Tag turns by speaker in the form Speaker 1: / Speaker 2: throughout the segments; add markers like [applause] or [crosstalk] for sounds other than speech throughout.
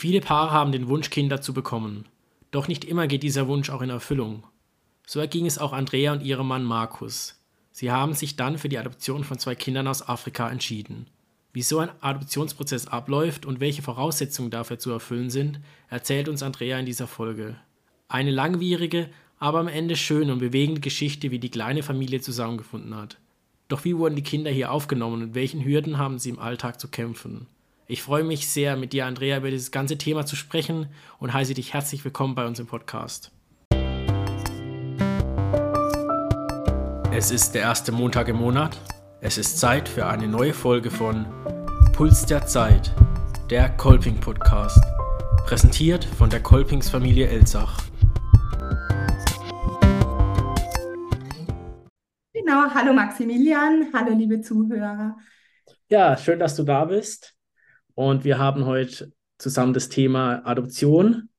Speaker 1: Viele Paare haben den Wunsch, Kinder zu bekommen. Doch nicht immer geht dieser Wunsch auch in Erfüllung. So erging es auch Andrea und ihrem Mann Markus. Sie haben sich dann für die Adoption von zwei Kindern aus Afrika entschieden. Wie so ein Adoptionsprozess abläuft und welche Voraussetzungen dafür zu erfüllen sind, erzählt uns Andrea in dieser Folge. Eine langwierige, aber am Ende schöne und bewegende Geschichte, wie die kleine Familie zusammengefunden hat. Doch wie wurden die Kinder hier aufgenommen und welchen Hürden haben sie im Alltag zu kämpfen? Ich freue mich sehr, mit dir, Andrea, über dieses ganze Thema zu sprechen und heiße dich herzlich willkommen bei uns im Podcast. Es ist der erste Montag im Monat. Es ist Zeit für eine neue Folge von Puls der Zeit, der Kolping Podcast, präsentiert von der Kolpings Familie Elzach.
Speaker 2: Genau, hallo Maximilian, hallo liebe Zuhörer.
Speaker 1: Ja, schön, dass du da bist. Und wir haben heute zusammen das Thema Adoption.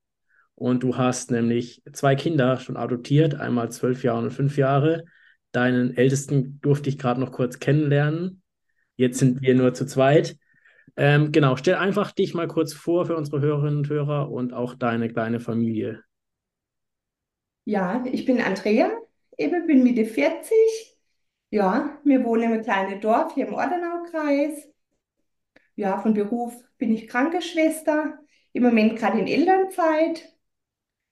Speaker 1: Und du hast nämlich zwei Kinder schon adoptiert, einmal zwölf Jahre und fünf Jahre. Deinen ältesten durfte ich gerade noch kurz kennenlernen. Jetzt sind wir nur zu zweit. Ähm, genau, stell einfach dich mal kurz vor für unsere Hörerinnen und Hörer und auch deine kleine Familie.
Speaker 2: Ja, ich bin Andrea, eben bin Mitte 40. Ja, wir wohnen im kleinen Dorf hier im Ordenaukreis ja, von Beruf bin ich Krankenschwester, im Moment gerade in Elternzeit.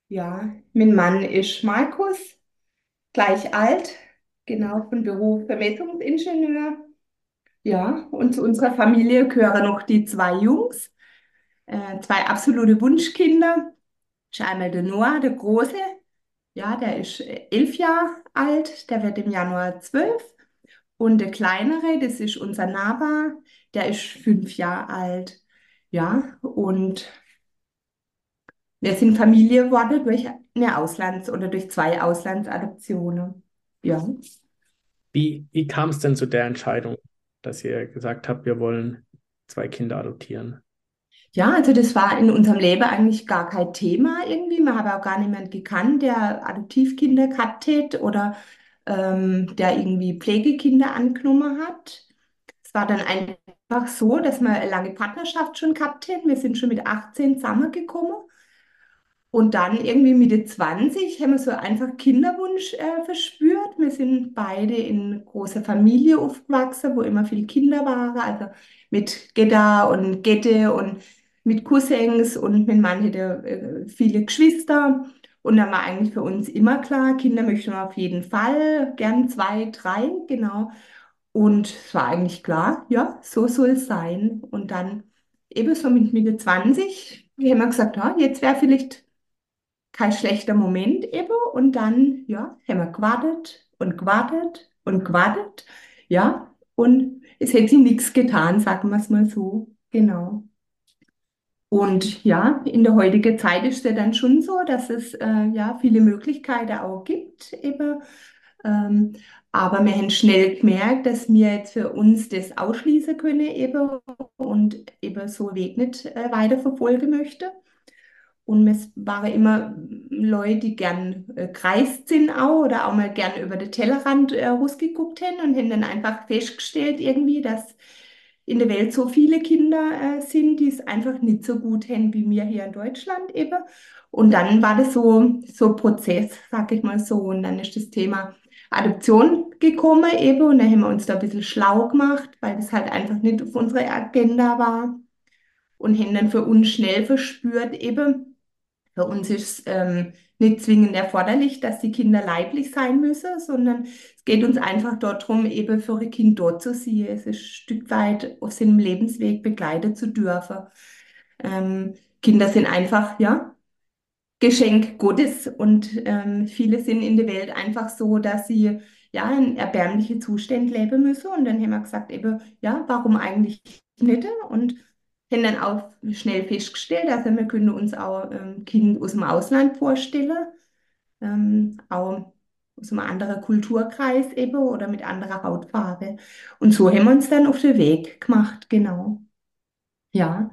Speaker 2: Ja, mein Mann ist Markus, gleich alt, genau, von Beruf Vermessungsingenieur. Ja, und zu unserer Familie gehören noch die zwei Jungs, äh, zwei absolute Wunschkinder. Das ist einmal der Noah, der Große, ja, der ist elf Jahre alt, der wird im Januar zwölf. Und der Kleinere, das ist unser Naba, der ist fünf Jahre alt. Ja, und wir sind Familie geworden durch eine Auslands- oder durch zwei Auslandsadoptionen. Ja.
Speaker 1: Wie, wie kam es denn zu der Entscheidung, dass ihr gesagt habt, wir wollen zwei Kinder adoptieren?
Speaker 2: Ja, also das war in unserem Leben eigentlich gar kein Thema irgendwie. Man hat auch gar niemanden gekannt, der Adoptivkinder gehabt hat oder ähm, der irgendwie Pflegekinder angenommen hat. Es war dann einfach so, dass wir eine lange Partnerschaft schon gehabt haben. Wir sind schon mit 18 zusammengekommen. Und dann irgendwie Mitte 20 haben wir so einfach Kinderwunsch äh, verspürt. Wir sind beide in großer Familie aufgewachsen, wo immer viele Kinder waren, also mit Gedda und Gette und mit Cousins und mein Mann hatte äh, viele Geschwister. Und dann war eigentlich für uns immer klar, Kinder möchten wir auf jeden Fall, gern zwei, drei, genau. Und es war eigentlich klar, ja, so soll es sein. Und dann eben so mit Mitte 20, wir haben gesagt, ja, jetzt wäre vielleicht kein schlechter Moment eben. Und dann, ja, haben wir gewartet und gewartet und gewartet, ja. Und es hätte sich nichts getan, sagen wir es mal so, genau. Und ja, in der heutigen Zeit ist es dann schon so, dass es äh, ja viele Möglichkeiten auch gibt, eben. Ähm, aber wir haben schnell gemerkt, dass wir jetzt für uns das ausschließen können eben und eben so Weg nicht äh, weiterverfolgen möchte. Und es waren immer Leute, die gern äh, kreist sind auch oder auch mal gern über den Tellerrand äh, rausgeguckt haben und haben dann einfach festgestellt irgendwie, dass in der Welt so viele Kinder äh, sind, die es einfach nicht so gut haben wie wir hier in Deutschland eben. Und dann war das so, so Prozess, sag ich mal so. Und dann ist das Thema Adoption gekommen eben. Und dann haben wir uns da ein bisschen schlau gemacht, weil das halt einfach nicht auf unserer Agenda war. Und haben dann für uns schnell verspürt eben, für uns ist ähm, nicht zwingend erforderlich, dass die Kinder leiblich sein müssen, sondern es geht uns einfach darum, eben für ein Kind dort zu sein. Es ist ein Stück weit auf seinem Lebensweg begleiten zu dürfen. Ähm, Kinder sind einfach, ja, Geschenk Gottes und ähm, viele sind in der Welt einfach so, dass sie ja in erbärmliche Zustände leben müssen. Und dann haben wir gesagt, eben, ja, warum eigentlich nicht? Und haben dann auch schnell festgestellt, also wir können uns auch ähm, Kind aus dem Ausland vorstellen, ähm, auch aus einem anderen Kulturkreis eben oder mit anderer Hautfarbe. Und so haben wir uns dann auf den Weg gemacht, genau. Ja.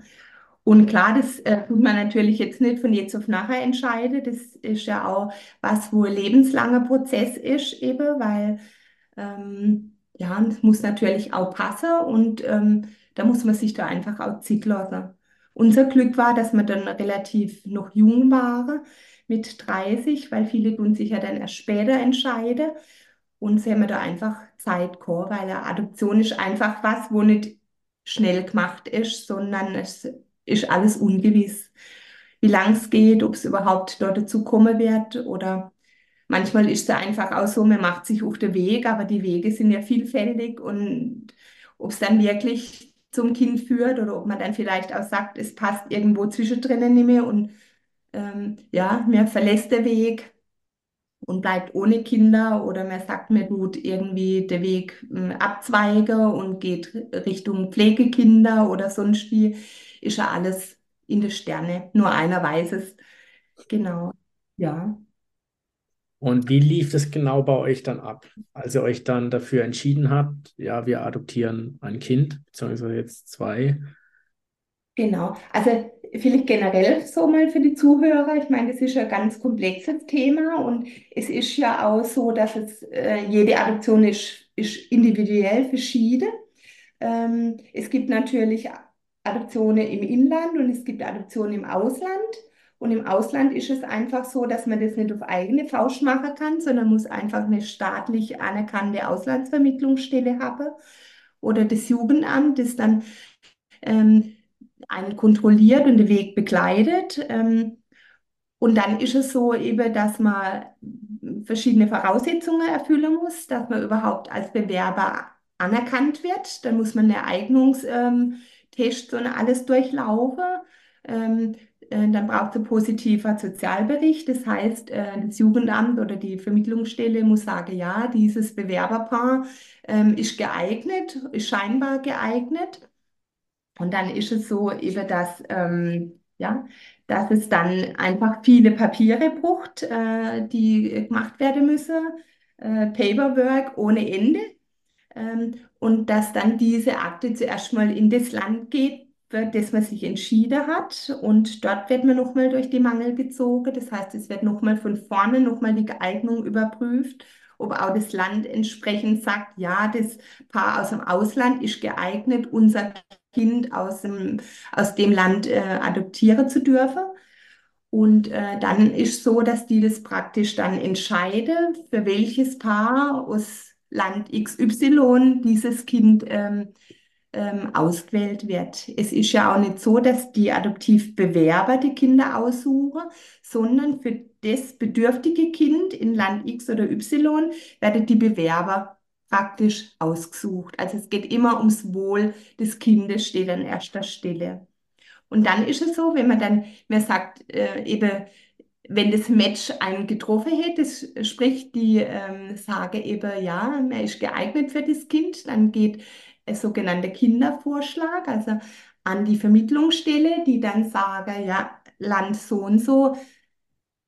Speaker 2: Und klar, das äh, tut man natürlich jetzt nicht von jetzt auf nachher entscheiden. Das ist ja auch was, wo ein lebenslanger Prozess ist, eben, weil ähm, ja, es muss natürlich auch passen und ähm, da muss man sich da einfach auch Zeit lassen. Unser Glück war, dass wir dann relativ noch jung waren, mit 30, weil viele tun sich ja dann erst später entscheiden. Und sie haben da einfach Zeit gehabt, weil Adoption ist einfach was, wo nicht schnell gemacht ist, sondern es ist alles ungewiss. Wie lang es geht, ob es überhaupt dort dazu kommen wird oder manchmal ist es einfach auch so, man macht sich auf den Weg, aber die Wege sind ja vielfältig und ob es dann wirklich zum Kind führt oder ob man dann vielleicht auch sagt, es passt irgendwo zwischendrin nicht mehr und ähm, ja, mir verlässt der Weg und bleibt ohne Kinder oder man sagt, mir tut irgendwie der Weg äh, abzweige und geht Richtung Pflegekinder oder sonst wie, ist ja alles in der Sterne. Nur einer weiß es. Genau. Ja.
Speaker 1: Und wie lief das genau bei euch dann ab, als ihr euch dann dafür entschieden habt, ja, wir adoptieren ein Kind, beziehungsweise jetzt zwei?
Speaker 2: Genau. Also vielleicht generell so mal für die Zuhörer. Ich meine, das ist ein ganz komplexes Thema und es ist ja auch so, dass es äh, jede Adoption ist, ist individuell verschieden. Ähm, es gibt natürlich Adoptionen im Inland und es gibt Adoptionen im Ausland. Und im Ausland ist es einfach so, dass man das nicht auf eigene Faust machen kann, sondern muss einfach eine staatlich anerkannte Auslandsvermittlungsstelle haben oder das Jugendamt, das dann ähm, einen kontrolliert und den Weg begleitet. Ähm, und dann ist es so eben, dass man verschiedene Voraussetzungen erfüllen muss, dass man überhaupt als Bewerber anerkannt wird. Dann muss man eine Eignungstest und alles durchlaufen. Ähm, äh, dann braucht es einen positiven Sozialbericht. Das heißt, äh, das Jugendamt oder die Vermittlungsstelle muss sagen, ja, dieses Bewerberpaar ähm, ist geeignet, ist scheinbar geeignet. Und dann ist es so eben, dass, ähm, ja, dass es dann einfach viele Papiere braucht, äh, die gemacht werden müssen, äh, Paperwork ohne Ende. Ähm, und dass dann diese Akte zuerst mal in das Land geht, für das man sich entschieden hat. Und dort wird man nochmal durch die Mangel gezogen. Das heißt, es wird nochmal von vorne nochmal die Geeignung überprüft ob auch das Land entsprechend sagt, ja, das Paar aus dem Ausland ist geeignet, unser Kind aus dem, aus dem Land äh, adoptieren zu dürfen. Und äh, dann ist so, dass die das praktisch dann entscheiden, für welches Paar aus Land XY dieses Kind ähm, ähm, ausgewählt wird. Es ist ja auch nicht so, dass die Adoptivbewerber die Kinder aussuchen, sondern für das bedürftige Kind in Land X oder Y werden die Bewerber praktisch ausgesucht. Also es geht immer ums Wohl des Kindes, steht an erster Stelle. Und dann ist es so, wenn man dann, man sagt äh, eben, wenn das Match einen getroffen hätte, das spricht die ähm, Sage eben, ja, er ist geeignet für das Kind, dann geht ein sogenannter Kindervorschlag, also an die Vermittlungsstelle, die dann sagen, ja, Land so und so,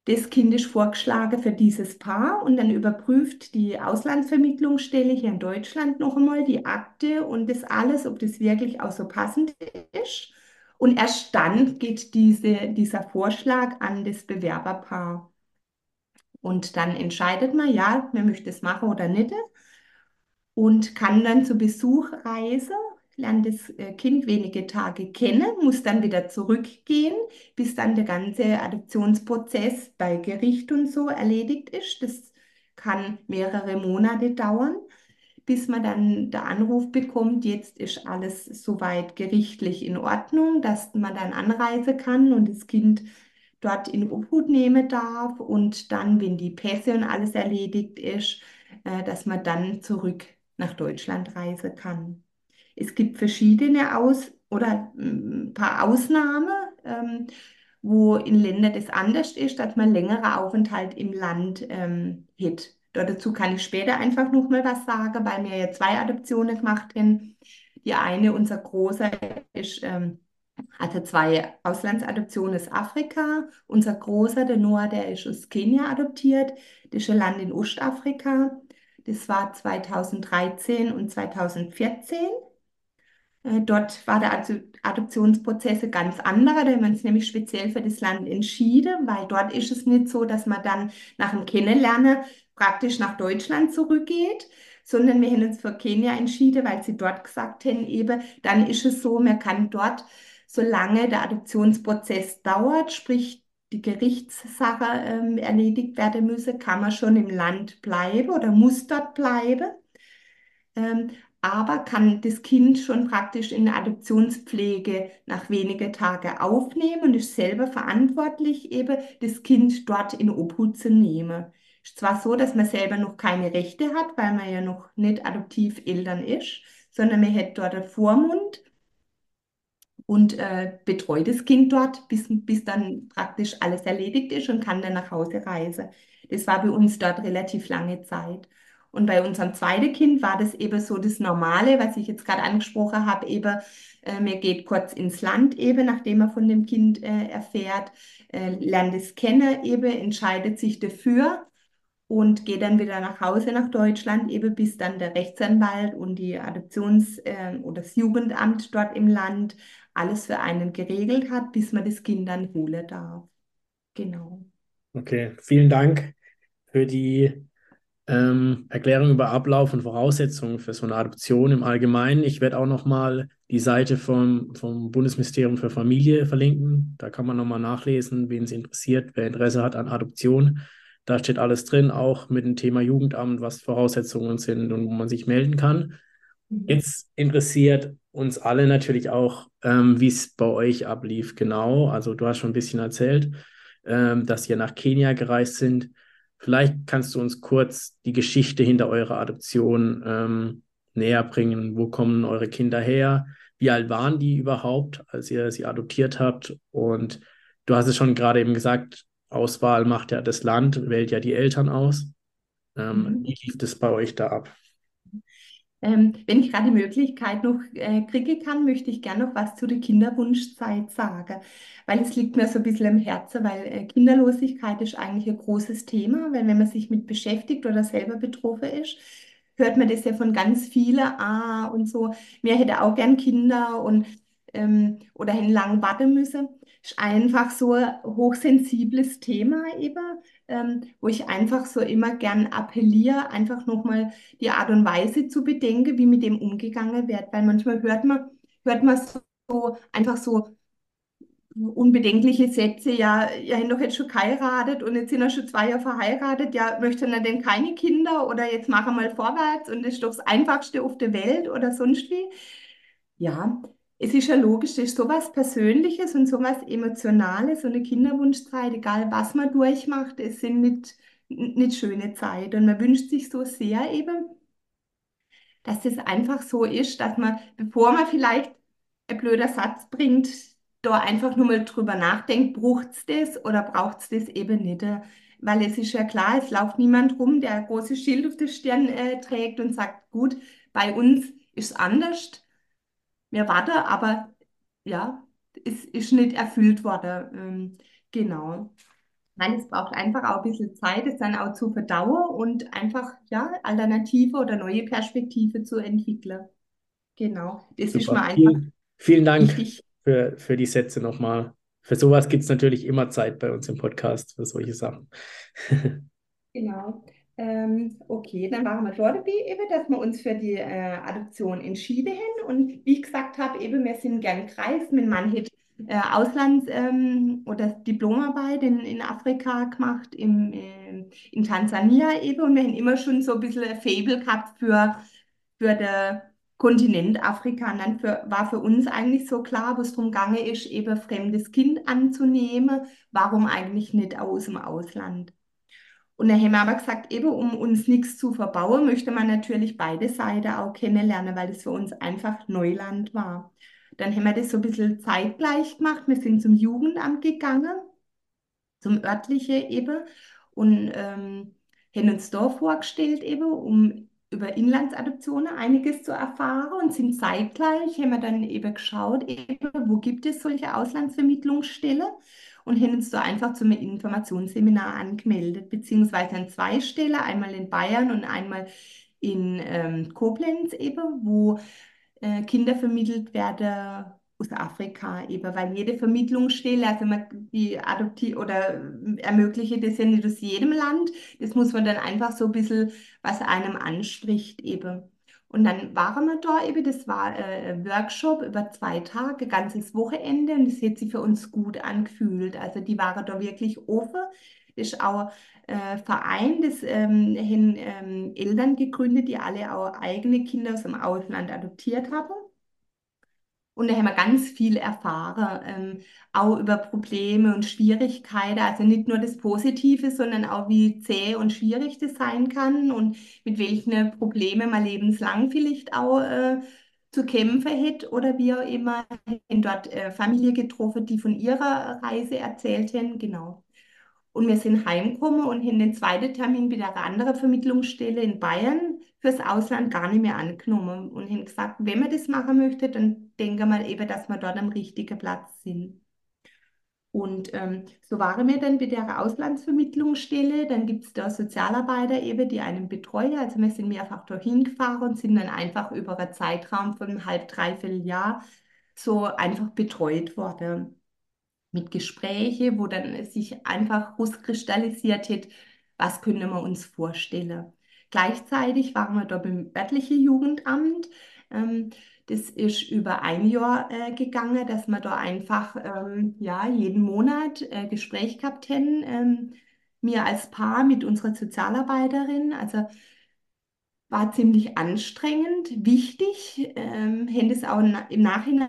Speaker 2: das Kind ist vorgeschlagen für dieses Paar und dann überprüft die Auslandsvermittlungsstelle hier in Deutschland noch einmal die Akte und das alles, ob das wirklich auch so passend ist. Und erst dann geht diese, dieser Vorschlag an das Bewerberpaar. Und dann entscheidet man, ja, man möchte es machen oder nicht und kann dann zu Besuch reisen, lernt das äh, Kind wenige Tage kennen, muss dann wieder zurückgehen, bis dann der ganze Adoptionsprozess bei Gericht und so erledigt ist. Das kann mehrere Monate dauern, bis man dann der Anruf bekommt, jetzt ist alles soweit gerichtlich in Ordnung, dass man dann anreisen kann und das Kind dort in Obhut nehmen darf und dann, wenn die Pässe und alles erledigt ist, äh, dass man dann zurück nach Deutschland reisen kann. Es gibt verschiedene Aus- oder ein mm, paar Ausnahmen, ähm, wo in Ländern das anders ist, dass man längere Aufenthalt im Land ähm, hat. Dazu kann ich später einfach noch mal was sagen, weil wir ja zwei Adoptionen gemacht haben. Die eine, unser Großer, ist, ähm, hatte zwei Auslandsadoptionen aus Afrika. Unser Großer, der Noah, der ist aus Kenia adoptiert. Das ist ein Land in Ostafrika. Das war 2013 und 2014. Äh, dort war der Adoptionsprozess ganz anderer, da haben wir uns nämlich speziell für das Land entschieden, weil dort ist es nicht so, dass man dann nach dem Kennenlernen praktisch nach Deutschland zurückgeht, sondern wir haben uns für Kenia entschieden, weil sie dort gesagt haben, eben, dann ist es so, man kann dort solange der Adoptionsprozess dauert, sprich die Gerichtssache ähm, erledigt werden müsse, kann man schon im Land bleiben oder muss dort bleiben. Ähm, aber kann das Kind schon praktisch in der Adoptionspflege nach wenigen Tagen aufnehmen und ist selber verantwortlich, eben das Kind dort in Obhut zu nehmen. Zwar so, dass man selber noch keine Rechte hat, weil man ja noch nicht Adoptiveltern ist, sondern man hat dort einen Vormund und äh, betreut das Kind dort, bis, bis dann praktisch alles erledigt ist und kann dann nach Hause reisen. Das war bei uns dort relativ lange Zeit. Und bei unserem zweiten Kind war das eben so das Normale, was ich jetzt gerade angesprochen habe, eben, äh, mir geht kurz ins Land eben, nachdem er von dem Kind äh, erfährt, äh, lernt es kennen eben, entscheidet sich dafür und geht dann wieder nach Hause nach Deutschland, eben bis dann der Rechtsanwalt und die Adoptions- äh, oder das Jugendamt dort im Land alles für einen geregelt hat, bis man das Kind dann holen darf. Genau.
Speaker 1: Okay, vielen Dank für die ähm, Erklärung über Ablauf und Voraussetzungen für so eine Adoption im Allgemeinen. Ich werde auch nochmal die Seite vom, vom Bundesministerium für Familie verlinken. Da kann man nochmal nachlesen, wen es interessiert, wer Interesse hat an Adoption. Da steht alles drin, auch mit dem Thema Jugendamt, was Voraussetzungen sind und wo man sich melden kann. Mhm. Jetzt interessiert uns alle natürlich auch, ähm, wie es bei euch ablief, genau. Also du hast schon ein bisschen erzählt, ähm, dass ihr nach Kenia gereist sind. Vielleicht kannst du uns kurz die Geschichte hinter eurer Adoption ähm, näher bringen. Wo kommen eure Kinder her? Wie alt waren die überhaupt, als ihr sie adoptiert habt? Und du hast es schon gerade eben gesagt, Auswahl macht ja das Land, wählt ja die Eltern aus. Ähm, mhm. Wie lief das bei euch da ab?
Speaker 2: Ähm, wenn ich gerade die Möglichkeit noch äh, kriege kann, möchte ich gerne noch was zu der Kinderwunschzeit sagen, weil es liegt mir so ein bisschen am Herzen, weil äh, Kinderlosigkeit ist eigentlich ein großes Thema, weil wenn man sich mit beschäftigt oder selber betroffen ist, hört man das ja von ganz vielen, ah und so, mir hätte auch gern Kinder und ähm, oder hätten lang warten müssen. Ist einfach so ein hochsensibles Thema eben ähm, wo ich einfach so immer gern appelliere, einfach nochmal die Art und Weise zu bedenken, wie mit dem umgegangen wird. Weil manchmal hört man, hört man so einfach so unbedenkliche Sätze, ja, ihr habt doch jetzt schon geheiratet und jetzt sind wir schon zwei Jahre verheiratet, ja, möchten er denn keine Kinder oder jetzt machen wir mal vorwärts und das ist doch das Einfachste auf der Welt oder sonst wie. Ja, es ist ja logisch, das ist sowas Persönliches und sowas Emotionales, so eine Kinderwunschzeit, egal was man durchmacht, es sind nicht, nicht schöne Zeit. Und man wünscht sich so sehr eben, dass es einfach so ist, dass man, bevor man vielleicht ein blöder Satz bringt, da einfach nur mal drüber nachdenkt, braucht es das oder braucht es das eben nicht. Weil es ist ja klar, es läuft niemand rum, der ein großes Schild auf der Stirn äh, trägt und sagt, gut, bei uns ist es anders wir warten, aber ja, es ist nicht erfüllt worden. Ähm, genau. Nein, es braucht einfach auch ein bisschen Zeit, es dann auch zu verdauen und einfach ja, Alternative oder neue Perspektive zu entwickeln. Genau. Das Super. ist mir einfach.
Speaker 1: Vielen, vielen Dank für, für die Sätze nochmal. Für sowas gibt es natürlich immer Zeit bei uns im Podcast, für solche Sachen. [laughs]
Speaker 2: genau. Ähm, okay, dann waren wir dort eben, dass wir uns für die äh, Adoption entschieden haben. Und wie ich gesagt habe, eben, wir sind gern Kreis. Mein Mann hat äh, Auslands- ähm, oder Diplomarbeit in, in Afrika gemacht, im, äh, in Tansania eben. Und wir haben immer schon so ein bisschen ein Faible gehabt für, für den Kontinent Afrika. Und dann für, war für uns eigentlich so klar, wo es darum gegangen ist, eben fremdes Kind anzunehmen. Warum eigentlich nicht aus dem Ausland? Und dann haben wir aber gesagt, eben um uns nichts zu verbauen, möchte man natürlich beide Seiten auch kennenlernen, weil das für uns einfach Neuland war. Dann haben wir das so ein bisschen zeitgleich gemacht. Wir sind zum Jugendamt gegangen, zum örtlichen eben, und ähm, haben uns da vorgestellt eben, um über Inlandsadoptionen einiges zu erfahren und sind zeitgleich, haben wir dann eben geschaut, eben, wo gibt es solche Auslandsvermittlungsstellen und haben uns da einfach zum Informationsseminar angemeldet, beziehungsweise an zwei Stellen, einmal in Bayern und einmal in ähm, Koblenz eben, wo äh, Kinder vermittelt werden aus Afrika eben, weil jede Vermittlungsstelle, also man, die adoptiert oder ermöglicht das ja nicht aus jedem Land, das muss man dann einfach so ein bisschen, was einem anspricht eben. Und dann waren wir da eben, das war äh, ein Workshop über zwei Tage, ein ganzes Wochenende und das hat sich für uns gut angefühlt. Also die waren da wirklich offen. Das ist auch äh, Verein, das ähm, haben ähm, Eltern gegründet, die alle auch eigene Kinder aus dem Ausland adoptiert haben. Und da haben wir ganz viel erfahren, ähm, auch über Probleme und Schwierigkeiten. Also nicht nur das Positive, sondern auch wie zäh und schwierig das sein kann und mit welchen Problemen man lebenslang vielleicht auch äh, zu kämpfen hätte oder wie auch immer. haben dort äh, Familie getroffen, die von ihrer Reise erzählt haben. Genau. Und wir sind heimgekommen und haben den zweiten Termin bei einer anderen Vermittlungsstelle in Bayern fürs Ausland gar nicht mehr angenommen und haben gesagt, wenn man das machen möchte, dann denken wir eben, dass wir dort am richtigen Platz sind. Und ähm, so waren wir dann bei der Auslandsvermittlungsstelle. Dann gibt es da Sozialarbeiter eben, die einen betreuen. Also wir sind mehrfach dorthin gefahren und sind dann einfach über einen Zeitraum von einem halb, dreiviertel Jahr so einfach betreut worden mit Gesprächen, wo dann sich einfach rauskristallisiert hat, was können wir uns vorstellen. Gleichzeitig waren wir da beim örtlichen Jugendamt. Ähm, das ist über ein Jahr äh, gegangen, dass wir da einfach ähm, ja, jeden Monat äh, Gespräch gehabt haben. Ähm, mir als Paar mit unserer Sozialarbeiterin. Also war ziemlich anstrengend, wichtig, ähm, haben es auch im Nachhinein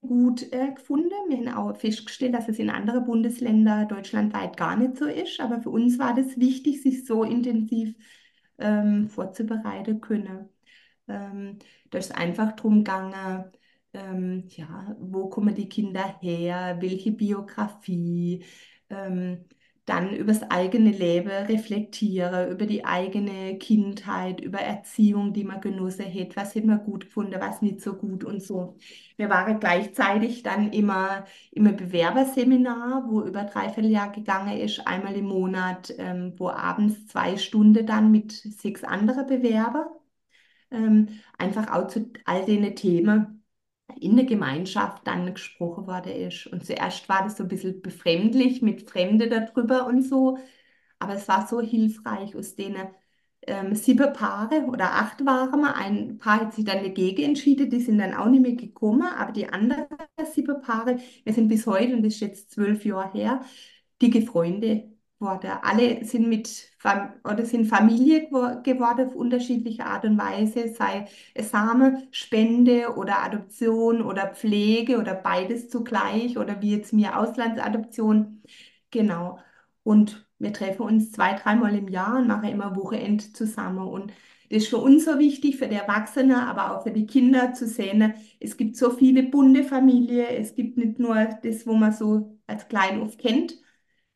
Speaker 2: gut äh, gefunden. Wir haben auch festgestellt, dass es in anderen Bundesländern deutschlandweit gar nicht so ist, aber für uns war das wichtig, sich so intensiv ähm, vorzubereiten können. Ähm, da ist einfach darum gegangen, ähm, ja, wo kommen die Kinder her, welche Biografie, ähm, dann über das eigene Leben reflektiere, über die eigene Kindheit, über Erziehung, die man genossen hat, was hat man gut gefunden, was nicht so gut und so. Wir waren gleichzeitig dann immer im Bewerberseminar, wo über dreiviertel Jahr gegangen ist, einmal im Monat, ähm, wo abends zwei Stunden dann mit sechs anderen Bewerber ähm, einfach auch zu all den Themen in der Gemeinschaft dann gesprochen worden ist. Und zuerst war das so ein bisschen befremdlich mit Fremde darüber und so, aber es war so hilfreich aus denen ähm, sieben Paare oder acht waren wir. Ein Paar hat sich dann dagegen entschieden, die sind dann auch nicht mehr gekommen, aber die anderen sieben Paare, wir sind bis heute, und das ist jetzt zwölf Jahre her, dicke Freunde geworden. Alle sind mit oder sind Familie geworden auf unterschiedliche Art und Weise, sei es Samenspende oder Adoption oder Pflege oder beides zugleich oder wie jetzt mir Auslandsadoption. Genau. Und wir treffen uns zwei, dreimal im Jahr und machen immer Wochenend zusammen. Und das ist für uns so wichtig, für die Erwachsenen, aber auch für die Kinder zu sehen. Es gibt so viele bunte Familien. Es gibt nicht nur das, wo man so als klein oft kennt,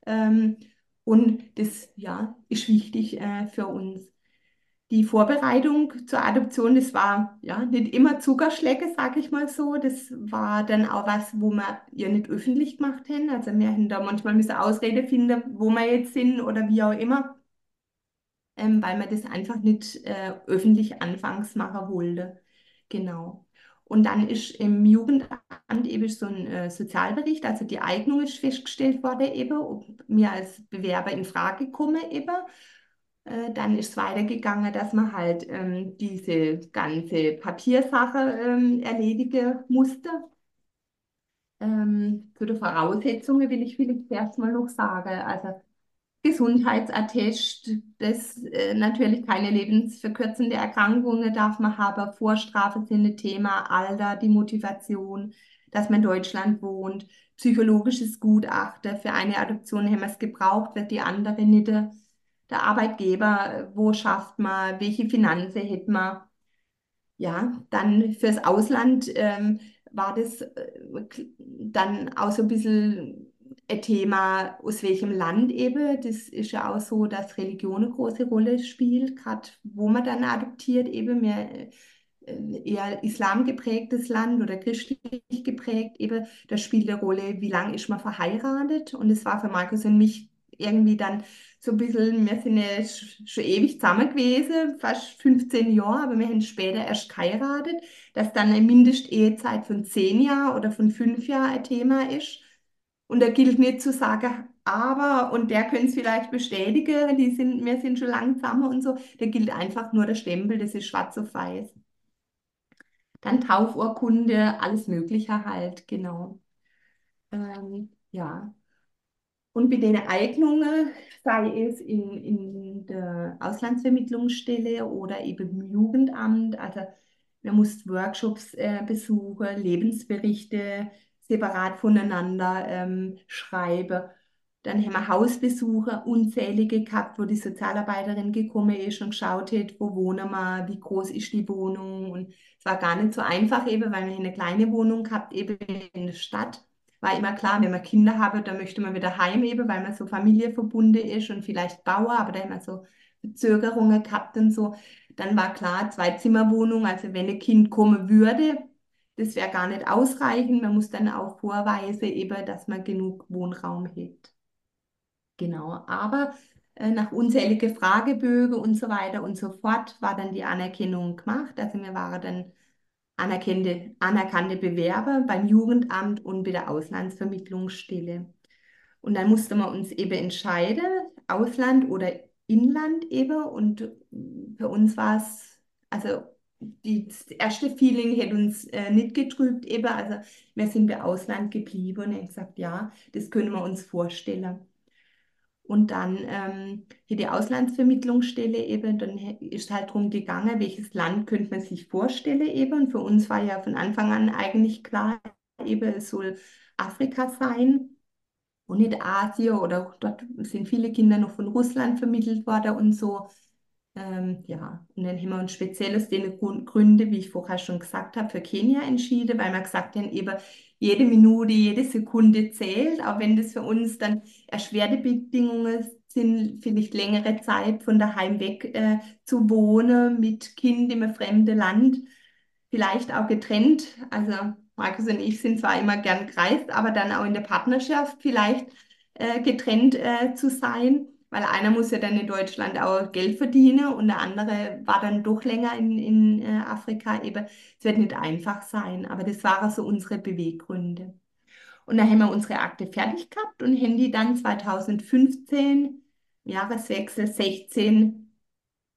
Speaker 2: ähm, und das ja, ist wichtig äh, für uns. Die Vorbereitung zur Adoption, das war ja nicht immer Zuckerschläge, sage ich mal so. Das war dann auch was, wo wir ja nicht öffentlich gemacht haben. Also wir haben da manchmal eine Ausrede finden, wo wir jetzt sind oder wie auch immer, ähm, weil man das einfach nicht äh, öffentlich anfangs machen wollte. Genau. Und dann ist im Jugendamt eben so ein äh, Sozialbericht, also die Eignung ist festgestellt worden eben, ob mir als Bewerber in Frage komme eben. Äh, dann ist es weitergegangen, dass man halt ähm, diese ganze Papiersache ähm, erledigen musste. Ähm, zu den Voraussetzungen will ich vielleicht erst mal noch sagen. Also Gesundheitsattest, das äh, natürlich keine lebensverkürzende Erkrankungen darf man haben, Vorstrafe sind ein Thema, Alter, die Motivation, dass man in Deutschland wohnt, psychologisches Gutachten, für eine Adoption haben wir es gebraucht, wird die andere nicht. Der, der Arbeitgeber, wo schafft man, welche Finanzen hat man. Ja, dann fürs Ausland ähm, war das äh, dann auch so ein bisschen ein Thema, aus welchem Land eben. Das ist ja auch so, dass Religion eine große Rolle spielt, gerade wo man dann adoptiert, eben mehr äh, eher islam geprägtes Land oder christlich geprägt, eben, das spielt eine Rolle, wie lange ist man verheiratet. Und es war für Markus und mich irgendwie dann so ein bisschen, wir sind ja schon ewig zusammen gewesen, fast 15 Jahre, aber wir haben später erst geheiratet, dass dann eine Mindestehezeit von 10 Jahren oder von 5 Jahren ein Thema ist. Und da gilt nicht zu sagen, aber, und der könnte es vielleicht bestätigen, die sind, wir sind schon langsamer und so, da gilt einfach nur der Stempel, das ist schwarz auf weiß. Dann Taufurkunde, alles Mögliche halt, genau. Ähm, ja. Und mit den Eignungen, sei es in, in der Auslandsvermittlungsstelle oder eben im Jugendamt, also man muss Workshops äh, besuchen, Lebensberichte separat voneinander ähm, schreiben. Dann haben wir Hausbesuche, unzählige gehabt, wo die Sozialarbeiterin gekommen ist und geschaut hat, wo wohnen wir, wie groß ist die Wohnung. Und es war gar nicht so einfach eben, weil wir eine kleine Wohnung gehabt, eben in der Stadt. War immer klar, wenn man Kinder habe, dann möchte man wieder heim eben, weil man so familienverbunden ist und vielleicht Bauer, aber da haben wir so Verzögerungen gehabt und so. Dann war klar, Zwei-Zimmer-Wohnung, also wenn ein Kind kommen würde, das wäre gar nicht ausreichend. Man muss dann auch vorweisen, eben, dass man genug Wohnraum hat. Genau, aber äh, nach unzählige Fragebögen und so weiter und so fort war dann die Anerkennung gemacht. Also wir waren dann anerkannte, anerkannte Bewerber beim Jugendamt und bei der Auslandsvermittlungsstelle. Und dann musste man uns eben entscheiden, Ausland oder Inland eben. Und für uns war es, also die, das erste Feeling hätte uns äh, nicht getrübt eben. Also wir sind bei Ausland geblieben und haben gesagt, ja, das können wir uns vorstellen. Und dann ähm, hier die Auslandsvermittlungsstelle eben, dann ist halt darum gegangen, welches Land könnte man sich vorstellen eben. Und für uns war ja von Anfang an eigentlich klar, eben es soll Afrika sein und nicht Asien oder dort sind viele Kinder noch von Russland vermittelt worden und so. Ähm, ja, und dann haben wir uns speziell aus den Gründen, wie ich vorher schon gesagt habe, für Kenia entschieden, weil wir gesagt haben, eben jede Minute, jede Sekunde zählt, auch wenn das für uns dann erschwerte Bedingungen sind, vielleicht längere Zeit von daheim weg äh, zu wohnen, mit Kind in einem fremden Land, vielleicht auch getrennt. Also Markus und ich sind zwar immer gern kreist, aber dann auch in der Partnerschaft vielleicht äh, getrennt äh, zu sein weil einer muss ja dann in Deutschland auch Geld verdienen und der andere war dann doch länger in, in äh, Afrika. Eben, es wird nicht einfach sein, aber das waren so unsere Beweggründe. Und dann haben wir unsere Akte fertig gehabt und haben die dann 2015, Jahreswechsel 16,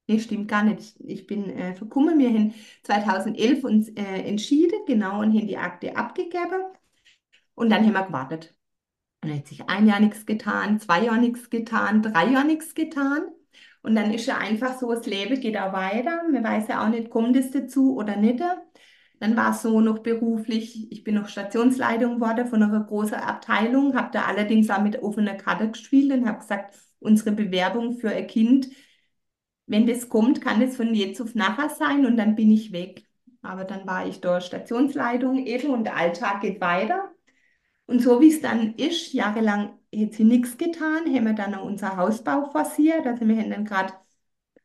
Speaker 2: nee, stimmt gar nicht, ich bin äh, verkommen, wir haben 2011 uns äh, entschieden, genau, und haben die Akte abgegeben und dann haben wir gewartet. Dann hat sich ein Jahr nichts getan, zwei Jahre nichts getan, drei Jahre nichts getan. Und dann ist ja einfach so, das Leben geht auch weiter. Man weiß ja auch nicht, kommt es dazu oder nicht. Dann war es so noch beruflich, ich bin noch Stationsleitung geworden von einer großen Abteilung, habe da allerdings auch mit offener Karte gespielt und habe gesagt, unsere Bewerbung für ein Kind, wenn das kommt, kann es von jetzt auf nachher sein und dann bin ich weg. Aber dann war ich da Stationsleitung eben und der Alltag geht weiter. Und so wie es dann ist, jahrelang hat sie nichts getan, haben wir dann auch unser Hausbau forciert. Also wir haben dann gerade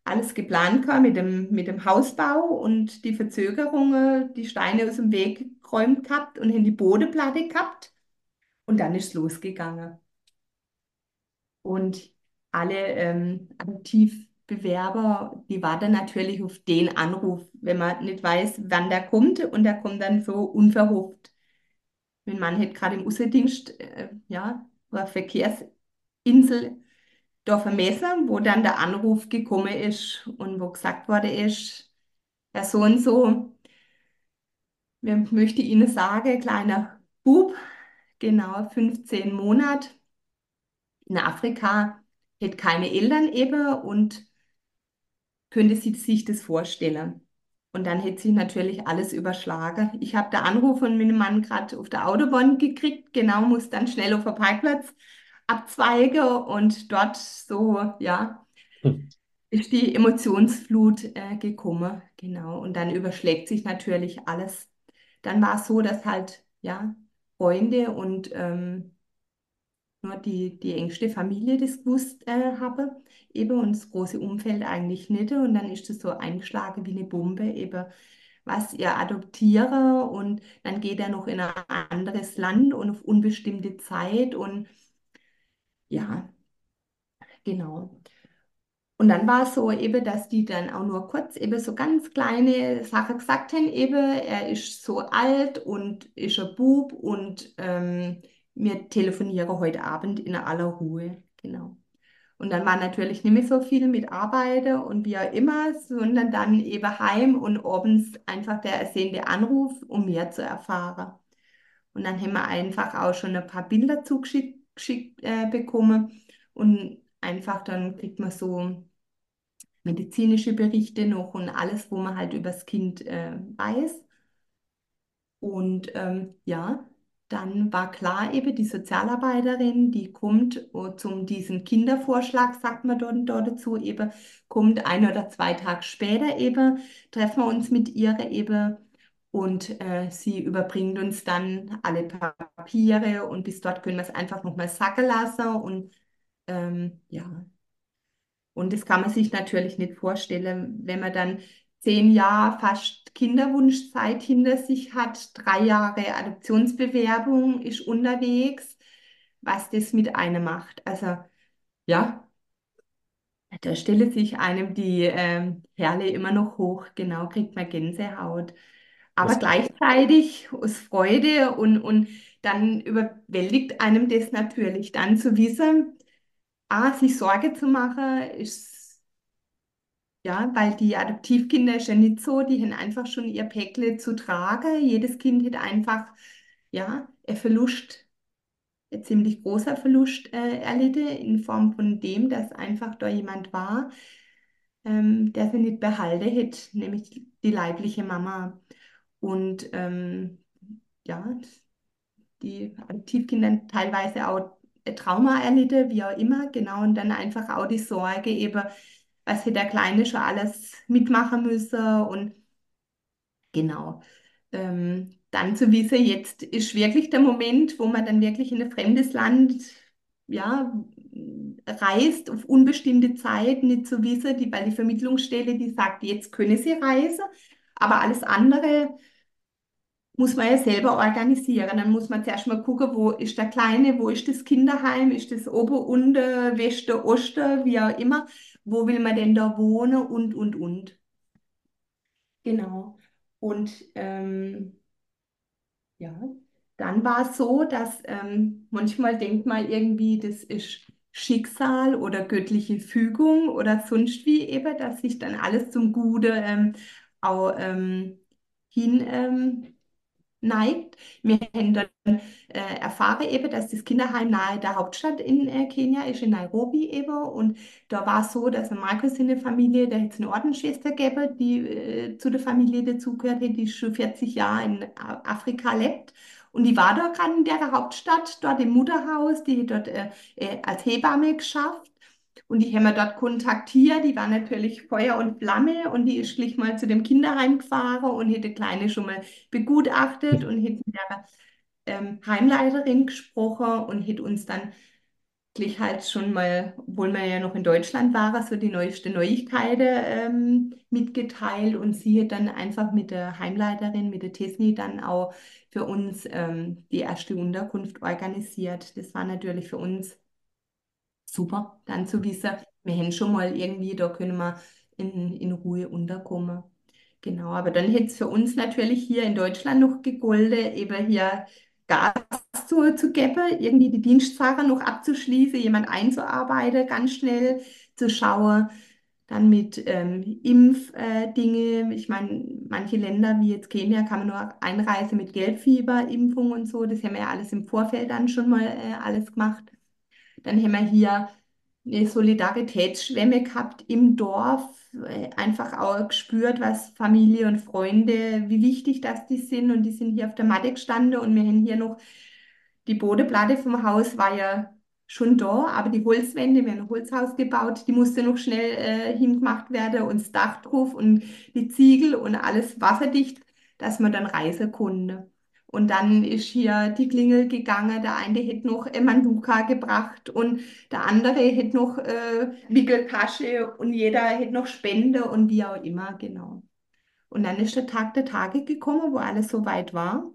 Speaker 2: alles geplant mit dem, mit dem Hausbau und die Verzögerungen, die Steine aus dem Weg geräumt gehabt und haben die Bodenplatte gehabt. Und dann ist es losgegangen. Und alle ähm, Adoptivbewerber, die warten natürlich auf den Anruf, wenn man nicht weiß, wann der kommt. Und der kommt dann so unverhofft. Mein Mann hat gerade im Außendienst, äh, ja, war Verkehrsinsel da vermessen, wo dann der Anruf gekommen ist und wo gesagt wurde ist, Herr so und so, wir möchte Ihnen sagen, kleiner Bub, genau 15 Monate in Afrika, hat keine Eltern eben und könnte sich das vorstellen. Und dann hätte sich natürlich alles überschlagen. Ich habe den Anruf von meinem Mann gerade auf der Autobahn gekriegt, genau, muss dann schnell auf den Parkplatz abzweigen und dort so, ja, hm. ist die Emotionsflut äh, gekommen, genau. Und dann überschlägt sich natürlich alles. Dann war es so, dass halt, ja, Freunde und ähm, nur die, die engste Familie das gewusst äh, habe, eben und das große Umfeld eigentlich nicht. Und dann ist das so eingeschlagen wie eine Bombe, eben was ihr adoptiere und dann geht er noch in ein anderes Land und auf unbestimmte Zeit und ja, genau. Und dann war es so eben, dass die dann auch nur kurz eben so ganz kleine Sachen gesagt haben, eben, er ist so alt und ist ein Bub und ähm, wir telefonieren heute Abend in aller Ruhe. Genau. Und dann war natürlich nicht mehr so viel mit Arbeiten und wie auch immer, sondern dann eben heim und abends einfach der ersehnte Anruf, um mehr zu erfahren. Und dann haben wir einfach auch schon ein paar Bilder zugeschickt geschickt, äh, bekommen und einfach dann kriegt man so medizinische Berichte noch und alles, wo man halt über das Kind äh, weiß. Und ähm, ja, dann war klar eben, die Sozialarbeiterin, die kommt uh, zum diesen Kindervorschlag, sagt man dort, dort dazu, eben, kommt ein oder zwei Tage später eben, treffen wir uns mit ihr eben und äh, sie überbringt uns dann alle Papiere und bis dort können wir es einfach nochmal sacken lassen und ähm, ja. Und das kann man sich natürlich nicht vorstellen, wenn man dann zehn Jahre fast Kinderwunschzeit hinter sich hat, drei Jahre Adoptionsbewerbung ist unterwegs, was das mit einem macht. Also ja, da stelle sich einem die Perle immer noch hoch, genau, kriegt man Gänsehaut. Aber
Speaker 1: Was,
Speaker 2: gleichzeitig aus Freude und, und dann überwältigt einem das natürlich dann zu wissen, ah, sich Sorge zu machen, ist ja, weil die Adoptivkinder ist ja nicht so, die haben einfach schon ihr Päckle zu tragen. Jedes Kind hat einfach, ja, ein Verlust, ein ziemlich großer Verlust äh, erlitten in Form von dem, dass einfach da jemand war, ähm, der sie nicht behalten hat, nämlich die leibliche Mama. Und ähm, ja, die Adoptivkinder teilweise auch Trauma erlitten, wie auch immer, genau, und dann einfach auch die Sorge eben, was hätte der Kleine schon alles mitmachen müssen und genau. Ähm, dann zu wissen, jetzt ist wirklich der Moment, wo man dann wirklich in ein fremdes Land, ja, reist auf unbestimmte Zeit, nicht zu wissen, die, weil die Vermittlungsstelle, die sagt, jetzt können Sie reisen, aber alles andere muss man ja selber organisieren. Dann muss man zuerst mal gucken, wo ist der Kleine, wo ist das Kinderheim, ist das Ober-, Unter-, Weste-, Oste, wie auch immer. Wo will man denn da wohnen und, und, und. Genau. Und ähm, ja, dann war es so, dass ähm, manchmal denkt man irgendwie, das ist Schicksal oder göttliche Fügung oder sonst wie eben, dass sich dann alles zum Gute ähm, auch ähm, hin ähm, neigt. Wir haben dann äh, erfahren eben, dass das Kinderheim nahe der Hauptstadt in äh, Kenia ist, in Nairobi eben. Und da war es so, dass Markus in der Familie, der hat eine Ordensschwester gegeben, die äh, zu der Familie dazugehört hat, die schon 40 Jahre in Afrika lebt. Und die war da gerade in der Hauptstadt, dort im Mutterhaus, die hat dort äh, äh, als Hebamme geschafft. Und die haben wir dort kontaktiert, die war natürlich Feuer und Flamme und die ist gleich mal zu dem Kinderheim gefahren und hätte Kleine schon mal begutachtet und hätte mit der ähm, Heimleiterin gesprochen und hätte uns dann gleich halt schon mal, obwohl wir ja noch in Deutschland waren, so die neueste Neuigkeiten ähm, mitgeteilt und sie hat dann einfach mit der Heimleiterin, mit der Tesni dann auch für uns ähm, die erste Unterkunft organisiert. Das war natürlich für uns super, dann zu wissen, wir haben schon mal irgendwie, da können wir in, in Ruhe unterkommen. Genau, aber dann hätte es für uns natürlich hier in Deutschland noch gegolten, eben hier Gas zu, zu geben, irgendwie die Dienstsache noch abzuschließen, jemand einzuarbeiten, ganz schnell zu schauen, dann mit ähm, Impfdinge. Äh, ich meine, manche Länder wie jetzt Kenia kann man nur einreisen mit Gelbfieber, Impfung und so. Das haben wir ja alles im Vorfeld dann schon mal äh, alles gemacht. Dann haben wir hier eine Solidaritätsschwemme gehabt im Dorf, äh, einfach auch gespürt, was Familie und Freunde, wie wichtig das die sind. Und die sind hier auf der Matte gestanden und wir haben hier noch die Bodenplatte vom Haus war ja schon da, aber die Holzwände, wir haben ein Holzhaus gebaut, die musste noch schnell äh, hingemacht werden und das Dach drauf und die Ziegel und alles wasserdicht, dass man dann reisen konnte. Und dann ist hier die Klingel gegangen. Der eine hätte noch Manduka gebracht und der andere hätte noch äh, Wickeltasche und jeder hätte noch Spende und wie auch immer, genau. Und dann ist der Tag der Tage gekommen, wo alles so weit war.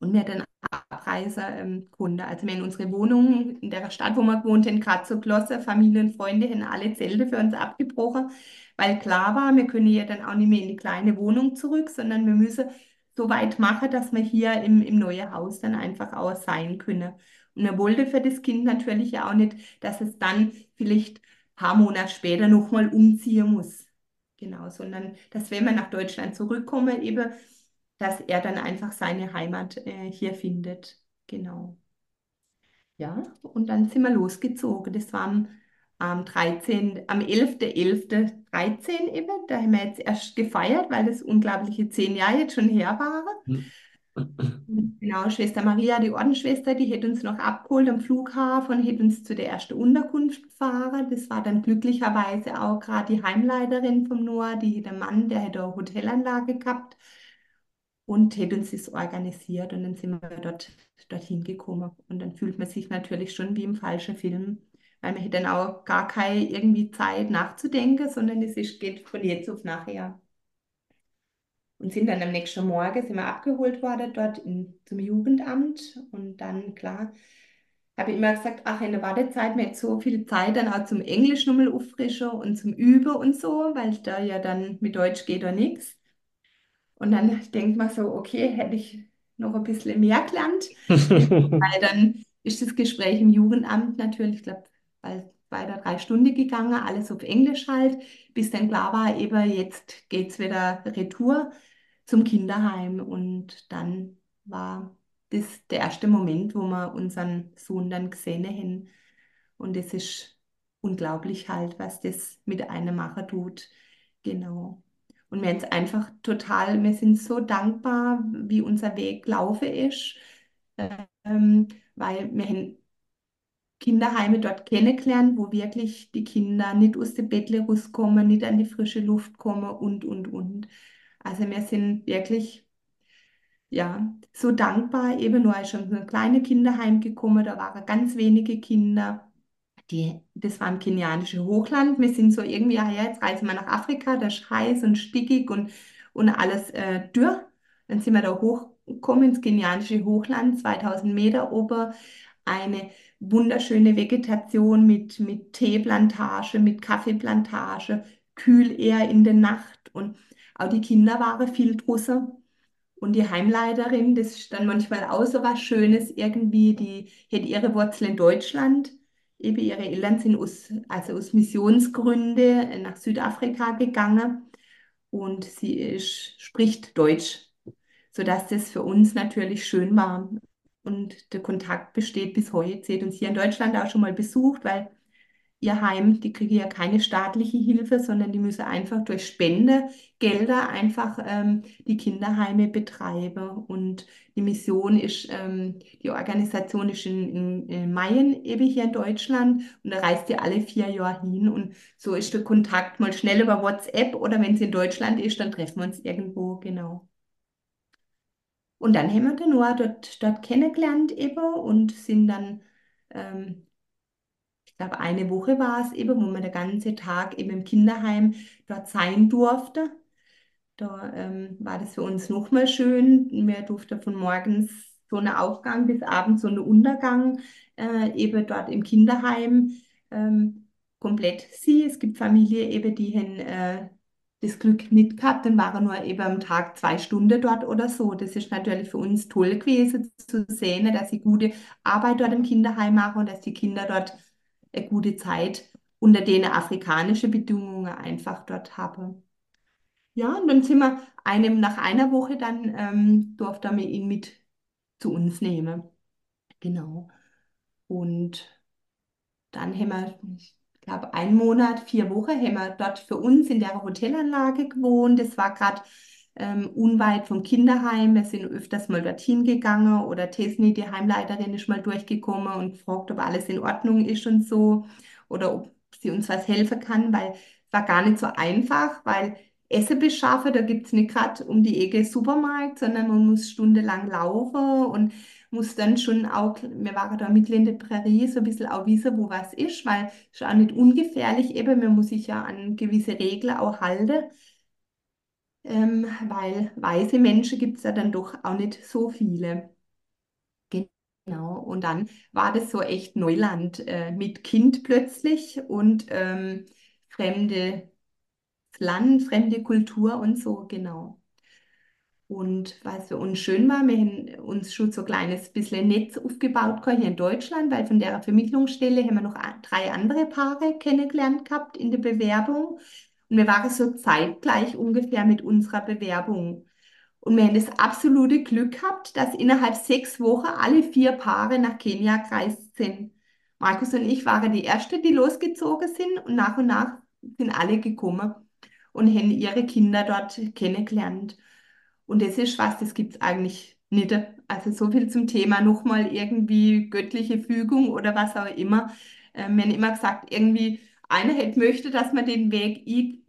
Speaker 2: Und wir dann Abreise ähm, konnten. Also wir in unsere Wohnung in der Stadt, wo wir gewohnt haben, gerade so geschlossen. Familie und Freunde haben alle Zelte für uns abgebrochen, weil klar war, wir können ja dann auch nicht mehr in die kleine Wohnung zurück, sondern wir müssen so weit machen, dass wir hier im, im neuen Haus dann einfach auch sein können. Und er wollte für das Kind natürlich ja auch nicht, dass es dann vielleicht ein paar Monate später nochmal umziehen muss. Genau, sondern dass wenn wir nach Deutschland zurückkommen, eben, dass er dann einfach seine Heimat äh, hier findet. Genau. Ja, und dann sind wir losgezogen. Das war am, am 13., am 11.11.13 eben. Da haben wir jetzt erst gefeiert, weil das unglaubliche zehn Jahre jetzt schon her waren. Genau, Schwester Maria, die Ordensschwester, die hätte uns noch abgeholt am Flughafen und hätte uns zu der ersten Unterkunft gefahren. Das war dann glücklicherweise auch gerade die Heimleiterin vom Noah, die der Mann, der hätte eine Hotelanlage gehabt und hätte uns das organisiert und dann sind wir dort, dorthin gekommen. Und dann fühlt man sich natürlich schon wie im falschen Film, weil man hätte dann auch gar keine irgendwie Zeit nachzudenken, sondern es ist, geht von jetzt auf nachher. Und sind dann am nächsten Morgen, sind wir abgeholt worden dort in, zum Jugendamt und dann, klar, habe ich immer gesagt, ach, in der Wartezeit mir jetzt so viel Zeit dann auch zum Englisch nochmal auffrischen und zum Üben und so, weil da ja dann mit Deutsch geht oder nichts. Und dann denkt man so, okay, hätte ich noch ein bisschen mehr gelernt, [laughs] weil dann ist das Gespräch im Jugendamt natürlich, ich glaube, bei zwei oder drei Stunden gegangen, alles auf Englisch halt, bis dann klar war, eben jetzt geht es wieder retour zum Kinderheim. Und dann war das der erste Moment, wo wir unseren Sohn dann gesehen haben. Und es ist unglaublich halt, was das mit einem machen tut. Genau. Und wir sind einfach total, wir sind so dankbar, wie unser Weg gelaufen ist, ähm, weil wir haben Kinderheime dort kennengelernt, wo wirklich die Kinder nicht aus dem Bett rauskommen, nicht an die frische Luft kommen und, und, und. Also wir sind wirklich, ja, so dankbar. Eben nur schon so ein kleines Kinderheim gekommen, da waren ganz wenige Kinder. Die, das war im kenianischen Hochland. Wir sind so irgendwie, ja, jetzt reisen wir nach Afrika, das ist heiß und stickig und, und alles äh, dürr. Dann sind wir da hochgekommen ins kenianische Hochland, 2000 Meter ober, eine wunderschöne Vegetation mit, mit Teeplantage, mit Kaffeeplantage, kühl eher in der Nacht und auch die Kinder waren viel draußen. Und die Heimleiterin, das ist dann manchmal auch so was Schönes irgendwie, die hat ihre Wurzeln in Deutschland. Eben ihre Eltern sind aus, also aus Missionsgründen nach Südafrika gegangen und sie ist, spricht Deutsch, sodass das für uns natürlich schön war. Und der Kontakt besteht bis heute. Sie hat uns hier in Deutschland auch schon mal besucht, weil ihr Heim, die kriegen ja keine staatliche Hilfe, sondern die müssen einfach durch Spendegelder einfach ähm, die Kinderheime betreiben. Und die Mission ist, ähm, die Organisation ist in, in, in Mayen eben hier in Deutschland und da reist sie alle vier Jahre hin. Und so ist der Kontakt mal schnell über WhatsApp oder wenn sie in Deutschland ist, dann treffen wir uns irgendwo, genau. Und dann haben wir den Noah dort, dort kennengelernt eben und sind dann ähm, glaube, eine Woche war es eben, wo man den ganzen Tag eben im Kinderheim dort sein durfte. Da ähm, war das für uns nochmal schön. Wir durften von morgens so einen Aufgang bis abends so einen Untergang äh, eben dort im Kinderheim ähm, komplett sie. Es gibt Familien eben, die haben äh, das Glück nicht gehabt, dann waren nur eben am Tag zwei Stunden dort oder so. Das ist natürlich für uns toll gewesen zu sehen, dass sie gute Arbeit dort im Kinderheim machen und dass die Kinder dort eine gute Zeit unter den afrikanischen Bedingungen einfach dort habe. Ja, und dann sind wir einem nach einer Woche dann ähm, durfte wir ihn mit zu uns nehmen. Genau. Und dann haben wir, glaube, einen Monat, vier Wochen haben wir dort für uns in der Hotelanlage gewohnt. Das war gerade ähm, unweit vom Kinderheim. Wir sind öfters mal dorthin gegangen oder Tesni, die Heimleiterin, ist mal durchgekommen und gefragt, ob alles in Ordnung ist und so oder ob sie uns was helfen kann, weil es war gar nicht so einfach, weil Essen beschaffen, da gibt es nicht gerade um die Ecke Supermarkt, sondern man muss stundenlang laufen und muss dann schon auch, wir waren da mitten in der Prärie, so ein bisschen auch wissen, wo was ist, weil es ist auch nicht ungefährlich eben, man muss sich ja an gewisse Regeln auch halten ähm, weil weiße Menschen gibt es ja dann doch auch nicht so viele. Genau, und dann war das so echt Neuland äh, mit Kind plötzlich und ähm, fremde Land, fremde Kultur und so, genau. Und was für uns schön war, wir haben uns schon so ein kleines bisschen Netz aufgebaut hier in Deutschland, weil von der Vermittlungsstelle haben wir noch drei andere Paare kennengelernt gehabt in der Bewerbung. Und wir waren so zeitgleich ungefähr mit unserer Bewerbung. Und wir haben das absolute Glück gehabt, dass innerhalb sechs Wochen alle vier Paare nach Kenia gereist sind. Markus und ich waren die Erste, die losgezogen sind und nach und nach sind alle gekommen und haben ihre Kinder dort kennengelernt. Und das ist was, das gibt es eigentlich nicht. Also so viel zum Thema nochmal irgendwie göttliche Fügung oder was auch immer. Ähm, wir haben immer gesagt, irgendwie einer hätte möchte, dass man den Weg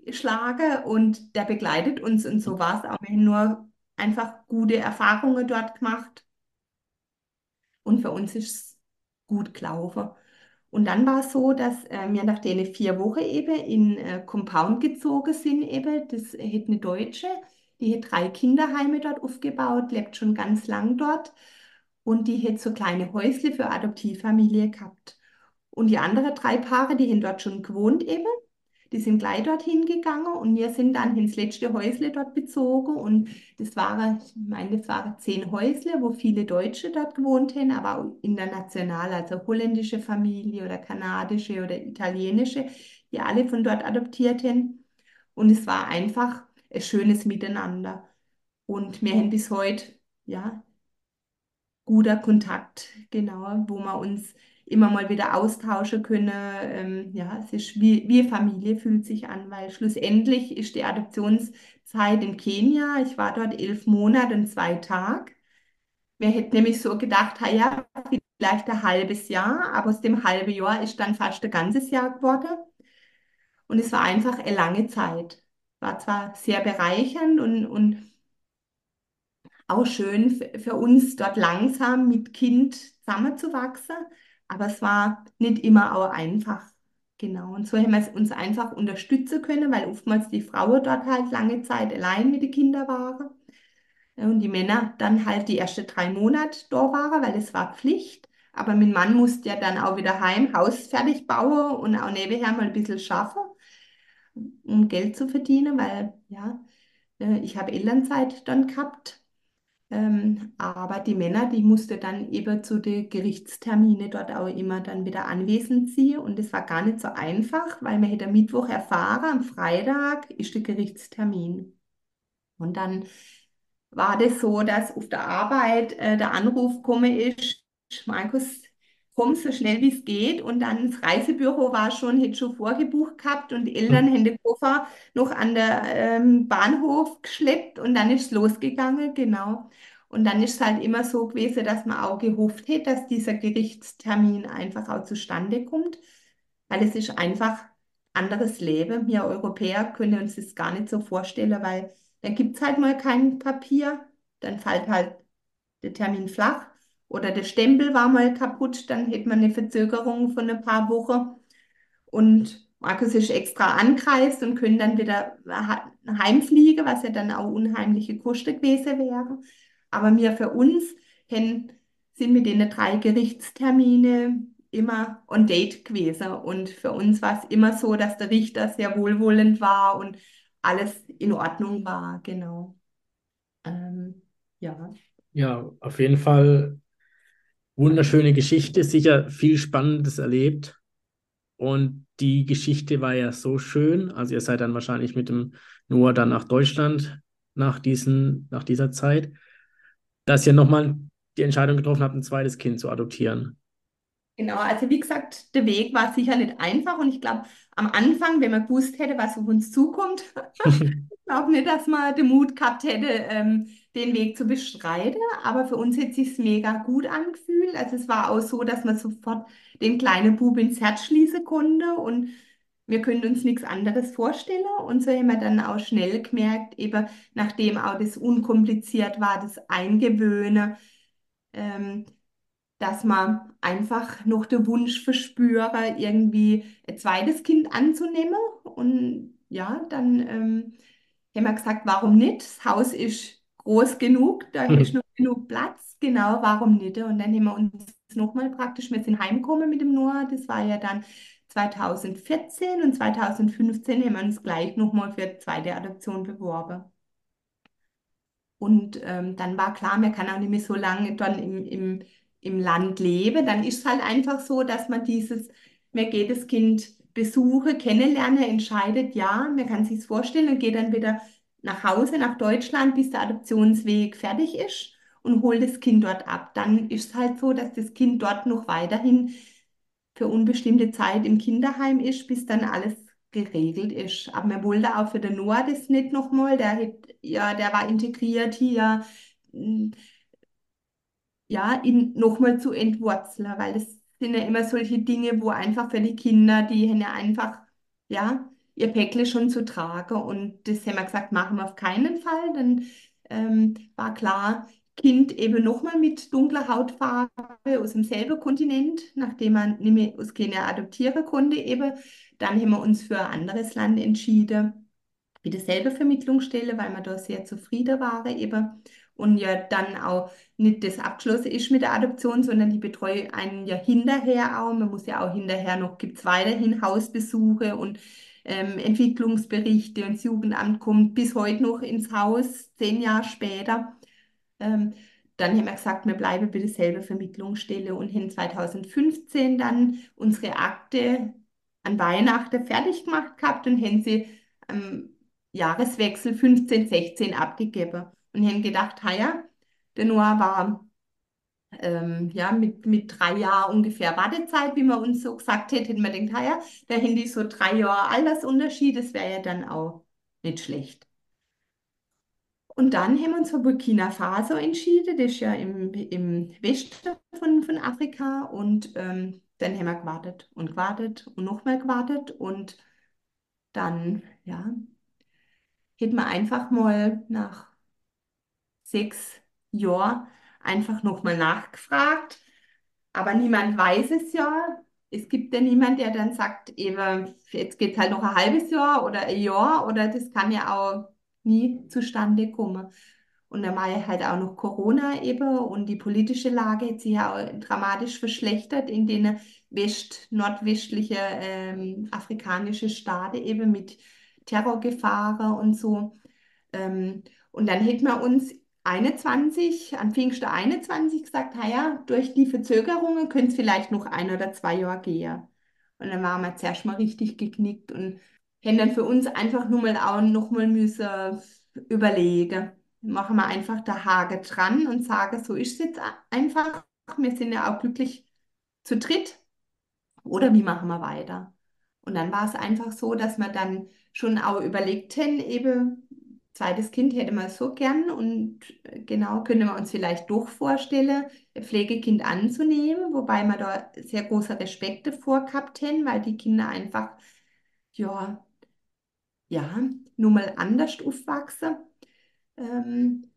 Speaker 2: einschlagen und der begleitet uns und so war es auch. Wir haben nur einfach gute Erfahrungen dort gemacht und für uns ist es gut gelaufen. Und dann war es so, dass äh, wir nach den vier Wochen eben in äh, Compound gezogen sind eben. Das hat eine Deutsche, die hat drei Kinderheime dort aufgebaut, lebt schon ganz lang dort. Und die hat so kleine Häusle für Adoptivfamilie gehabt. Und die anderen drei Paare, die haben dort schon gewohnt eben. Die sind gleich dorthin gegangen und wir sind dann ins letzte Häusle dort bezogen. Und das waren, ich meine, das waren zehn Häusle, wo viele Deutsche dort gewohnt haben, aber auch international, also holländische Familie oder kanadische oder italienische, die alle von dort adoptiert haben. Und es war einfach ein schönes Miteinander. Und wir haben bis heute, ja, guter Kontakt, genau, wo wir uns immer mal wieder austauschen können. Ähm, ja, es ist wie, wie Familie fühlt sich an, weil schlussendlich ist die Adoptionszeit in Kenia. Ich war dort elf Monate und zwei Tage. Wir hätten nämlich so gedacht, ja, vielleicht ein halbes Jahr, aber aus dem halben Jahr ist dann fast ein ganzes Jahr geworden. Und es war einfach eine lange Zeit. War zwar sehr bereichernd und, und auch schön für uns, dort langsam mit Kind zusammenzuwachsen, aber es war nicht immer auch einfach. Genau, und so haben wir uns einfach unterstützen können, weil oftmals die Frauen dort halt lange Zeit allein mit den Kindern waren. Und die Männer dann halt die ersten drei Monate da waren, weil es war Pflicht. Aber mein Mann musste ja dann auch wieder heim, Haus fertig bauen und auch nebenher mal ein bisschen schaffen, um Geld zu verdienen, weil ja, äh, ich habe Elternzeit dann gehabt. Ähm, aber die Männer, die musste dann eben zu den Gerichtstermine dort auch immer dann wieder anwesend sein. Und das war gar nicht so einfach, weil man hätte am Mittwoch erfahren, am Freitag ist der Gerichtstermin. Und dann war das so, dass auf der Arbeit äh, der Anruf gekommen ist, Markus, komm so schnell wie es geht. Und dann das Reisebüro war schon, hätte schon vorgebucht gehabt und die Eltern haben den Koffer noch an der ähm, Bahnhof geschleppt und dann ist es losgegangen, genau. Und dann ist es halt immer so gewesen, dass man auch gehofft hätte, dass dieser Gerichtstermin einfach auch zustande kommt, weil es ist einfach anderes Leben. Wir Europäer können uns das gar nicht so vorstellen, weil da gibt es halt mal kein Papier, dann fällt halt der Termin flach oder der Stempel war mal kaputt, dann hätte man eine Verzögerung von ein paar Wochen. Und Markus ist extra angereist und können dann wieder heimfliegen, was ja dann auch unheimliche Kosten gewesen wäre. Aber wir für uns haben, sind mit den drei Gerichtstermine immer on date gewesen. Und für uns war es immer so, dass der Richter sehr wohlwollend war und alles in Ordnung war, genau. Ähm, ja.
Speaker 1: Ja, auf jeden Fall wunderschöne Geschichte, sicher viel Spannendes erlebt. Und die Geschichte war ja so schön. Also ihr seid dann wahrscheinlich mit dem Noah dann nach Deutschland nach, diesen, nach dieser Zeit dass ihr nochmal die Entscheidung getroffen habt, ein zweites Kind zu adoptieren.
Speaker 2: Genau, also wie gesagt, der Weg war sicher nicht einfach und ich glaube, am Anfang, wenn man gewusst hätte, was auf uns zukommt, [laughs] ich glaube nicht, dass man den Mut gehabt hätte, ähm, den Weg zu bestreiten. Aber für uns hat es sich mega gut angefühlt. Also es war auch so, dass man sofort den kleinen Bub ins Herz schließen konnte und wir können uns nichts anderes vorstellen. Und so haben wir dann auch schnell gemerkt, eben nachdem auch das unkompliziert war, das Eingewöhnen, ähm, dass man einfach noch den Wunsch verspüre, irgendwie ein zweites Kind anzunehmen. Und ja, dann ähm, haben wir gesagt, warum nicht? Das Haus ist groß genug, da ist noch genug Platz. Genau, warum nicht? Und dann haben wir uns nochmal praktisch, wir sind heimgekommen mit dem Noah, das war ja dann 2014 und 2015 haben wir uns gleich nochmal für die zweite Adoption beworben. Und ähm, dann war klar, man kann auch nicht mehr so lange dann im, im, im Land leben. Dann ist es halt einfach so, dass man dieses, man geht das Kind besuche, kennenlernen, entscheidet, ja, man kann sich vorstellen und geht dann wieder nach Hause, nach Deutschland, bis der Adoptionsweg fertig ist und holt das Kind dort ab. Dann ist es halt so, dass das Kind dort noch weiterhin für unbestimmte Zeit im Kinderheim ist, bis dann alles geregelt ist. Aber man wollte auch für den Noah das nicht nochmal, der, ja, der war integriert hier, mm, ja, ihn nochmal zu entwurzeln, weil das sind ja immer solche Dinge, wo einfach für die Kinder, die haben ja einfach, ja, ihr Päckle schon zu tragen. Und das haben wir gesagt, machen wir auf keinen Fall. Dann ähm, war klar, Kind eben nochmal mit dunkler Hautfarbe aus demselben Kontinent, nachdem man nicht aus Kenia adoptieren konnte eben. Dann haben wir uns für ein anderes Land entschieden, wieder selber Vermittlungsstelle, weil wir da sehr zufrieden waren eben. Und ja dann auch nicht das abgeschlossen ist mit der Adoption, sondern die betreue einen ja hinterher auch. Man muss ja auch hinterher noch, gibt es weiterhin Hausbesuche und ähm, Entwicklungsberichte und das Jugendamt kommt bis heute noch ins Haus, zehn Jahre später. Ähm, dann haben wir gesagt, wir bleiben bei derselben Vermittlungsstelle und haben 2015 dann unsere Akte an Weihnachten fertig gemacht gehabt und haben sie am Jahreswechsel 15, 16 abgegeben und haben gedacht, ja, der Noah war ähm, ja, mit, mit drei Jahren ungefähr Wartezeit, wie man uns so gesagt hätte, hätten wir gedacht, ja, da hätten die so drei Jahre Altersunterschied, das wäre ja dann auch nicht schlecht. Und dann haben wir uns für Burkina Faso entschieden, das ist ja im, im Westen von, von Afrika. Und ähm, dann haben wir gewartet und gewartet und nochmal gewartet. Und dann, ja, hätten wir einfach mal nach sechs Jahren einfach nochmal nachgefragt. Aber niemand weiß es ja. Es gibt ja niemand, der dann sagt, eben, jetzt geht es halt noch ein halbes Jahr oder ein Jahr oder das kann ja auch nie zustande kommen. Und dann war halt auch noch Corona eben und die politische Lage hat sich ja auch dramatisch verschlechtert in den west nordwestlichen ähm, afrikanischen Staaten eben mit Terrorgefahren und so. Ähm, und dann hätten wir uns 21, an Pfingsten 21 gesagt, ja, durch die Verzögerungen könnte es vielleicht noch ein oder zwei Jahre gehen. Und dann waren wir zuerst mal richtig geknickt und haben dann für uns einfach nur mal auch noch mal müssen überlegen. Machen wir einfach der Hage dran und sagen, so ist es jetzt einfach. Wir sind ja auch glücklich zu dritt. Oder wie machen wir weiter? Und dann war es einfach so, dass wir dann schon auch überlegt haben, eben zweites Kind hätte man so gern und äh, genau können wir uns vielleicht doch vorstellen, ein Pflegekind anzunehmen, wobei wir da sehr große Respekt davor gehabt haben, weil die Kinder einfach, ja, ja, nur mal anders aufwachsen. Ähm,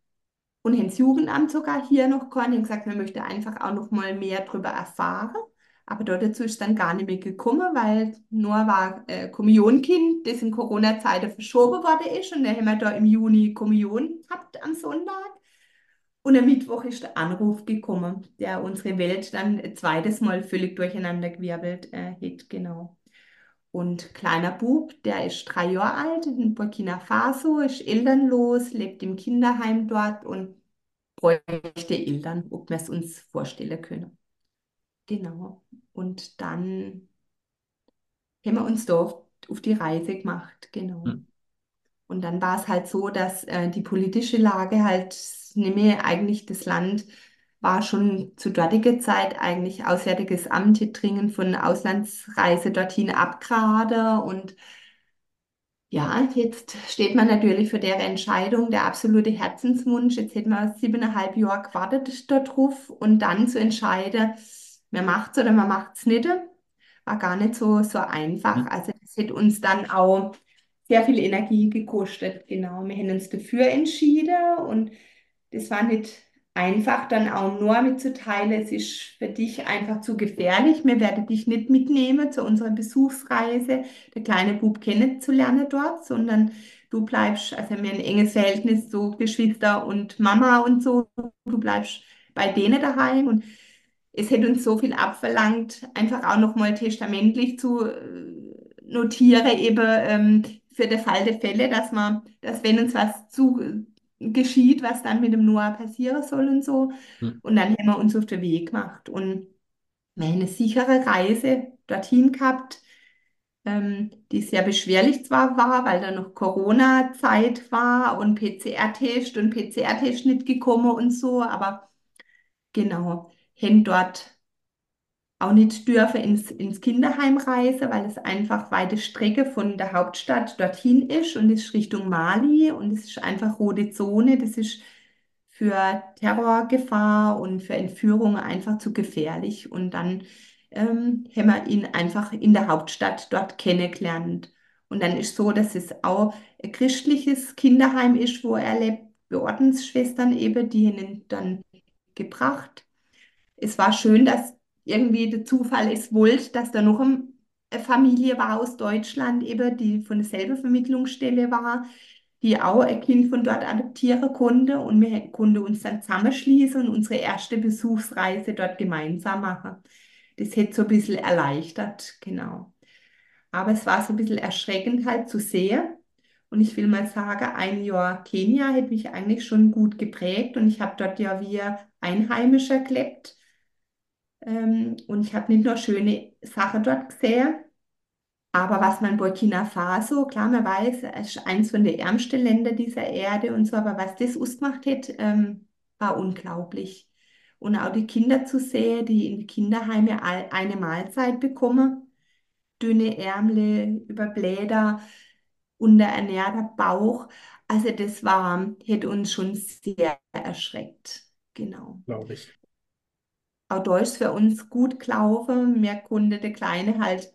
Speaker 2: und haben das Jugendamt sogar hier noch gehabt und gesagt, man möchte einfach auch noch mal mehr darüber erfahren. Aber dort dazu ist dann gar nicht mehr gekommen, weil nur war äh, Kommunionkind, das in Corona-Zeiten verschoben worden ist. Und dann haben wir da im Juni Kommunion gehabt am Sonntag. Und am Mittwoch ist der Anruf gekommen, der unsere Welt dann ein zweites Mal völlig durcheinander gewirbelt äh, hat. Genau. Und kleiner Bub, der ist drei Jahre alt, in Burkina Faso, ist elternlos, lebt im Kinderheim dort und bräuchte Eltern, ob wir es uns vorstellen können. Genau. Und dann haben wir uns da auf, auf die Reise gemacht, genau.
Speaker 1: Hm.
Speaker 2: Und dann war es halt so, dass äh, die politische Lage halt mehr eigentlich das Land war schon zu dortiger Zeit eigentlich Auswärtiges Amt hier dringend von Auslandsreise dorthin abgerade und ja, jetzt steht man natürlich für der Entscheidung, der absolute Herzenswunsch. Jetzt hätten wir siebeneinhalb Jahre gewartet darauf und dann zu entscheiden, man macht es oder man macht es nicht, war gar nicht so, so einfach.
Speaker 1: Hm.
Speaker 2: Also das hat uns dann auch sehr viel Energie gekostet. Genau, wir haben uns dafür entschieden und das war nicht einfach dann auch nur mitzuteilen, es ist für dich einfach zu gefährlich. Wir werden dich nicht mitnehmen zu unserer Besuchsreise, der kleine Bub kennenzulernen dort, sondern du bleibst, also wir haben ein enges Verhältnis, so Geschwister und Mama und so, du bleibst bei denen daheim und es hätte uns so viel abverlangt, einfach auch nochmal testamentlich zu äh, notieren, eben ähm, für den Fall der Fälle, dass man, dass wenn uns was zu, geschieht, was dann mit dem Noah passieren soll und so.
Speaker 1: Hm.
Speaker 2: Und dann haben wir uns auf den Weg gemacht und wir haben eine sichere Reise dorthin gehabt, ähm, die sehr beschwerlich zwar war, weil da noch Corona-Zeit war und PCR-Test und PCR-Test nicht gekommen und so, aber genau, haben dort auch nicht dürfen ins, ins Kinderheim reisen, weil es einfach weite Strecke von der Hauptstadt dorthin ist und es ist Richtung Mali und es ist einfach rote Zone. Das ist für Terrorgefahr und für Entführung einfach zu gefährlich. Und dann ähm, haben wir ihn einfach in der Hauptstadt dort kennengelernt. Und dann ist so, dass es auch ein christliches Kinderheim ist, wo er lebt, Ordensschwestern eben, die ihn dann gebracht. Es war schön, dass irgendwie der Zufall es wollte, dass da noch eine Familie war aus Deutschland, eben, die von derselben Vermittlungsstelle war, die auch ein Kind von dort adoptieren konnte und wir konnten uns dann zusammenschließen und unsere erste Besuchsreise dort gemeinsam machen. Das hätte so ein bisschen erleichtert, genau. Aber es war so ein bisschen erschreckend halt zu sehen. Und ich will mal sagen, ein Jahr Kenia hätte mich eigentlich schon gut geprägt und ich habe dort ja wie Einheimischer gelebt. Ähm, und ich habe nicht nur schöne Sachen dort gesehen, aber was man Burkina Faso, klar, man weiß, es ist eins von den ärmsten Ländern dieser Erde und so, aber was das ausgemacht hat, ähm, war unglaublich. Und auch die Kinder zu sehen, die in Kinderheime eine Mahlzeit bekommen, dünne Ärmel über Blätter, unterernährter Bauch. Also das war, hätte uns schon sehr erschreckt. Genau.
Speaker 1: glaube ich.
Speaker 2: Auch da ist für uns gut gelaufen. Mir konnte der Kleine halt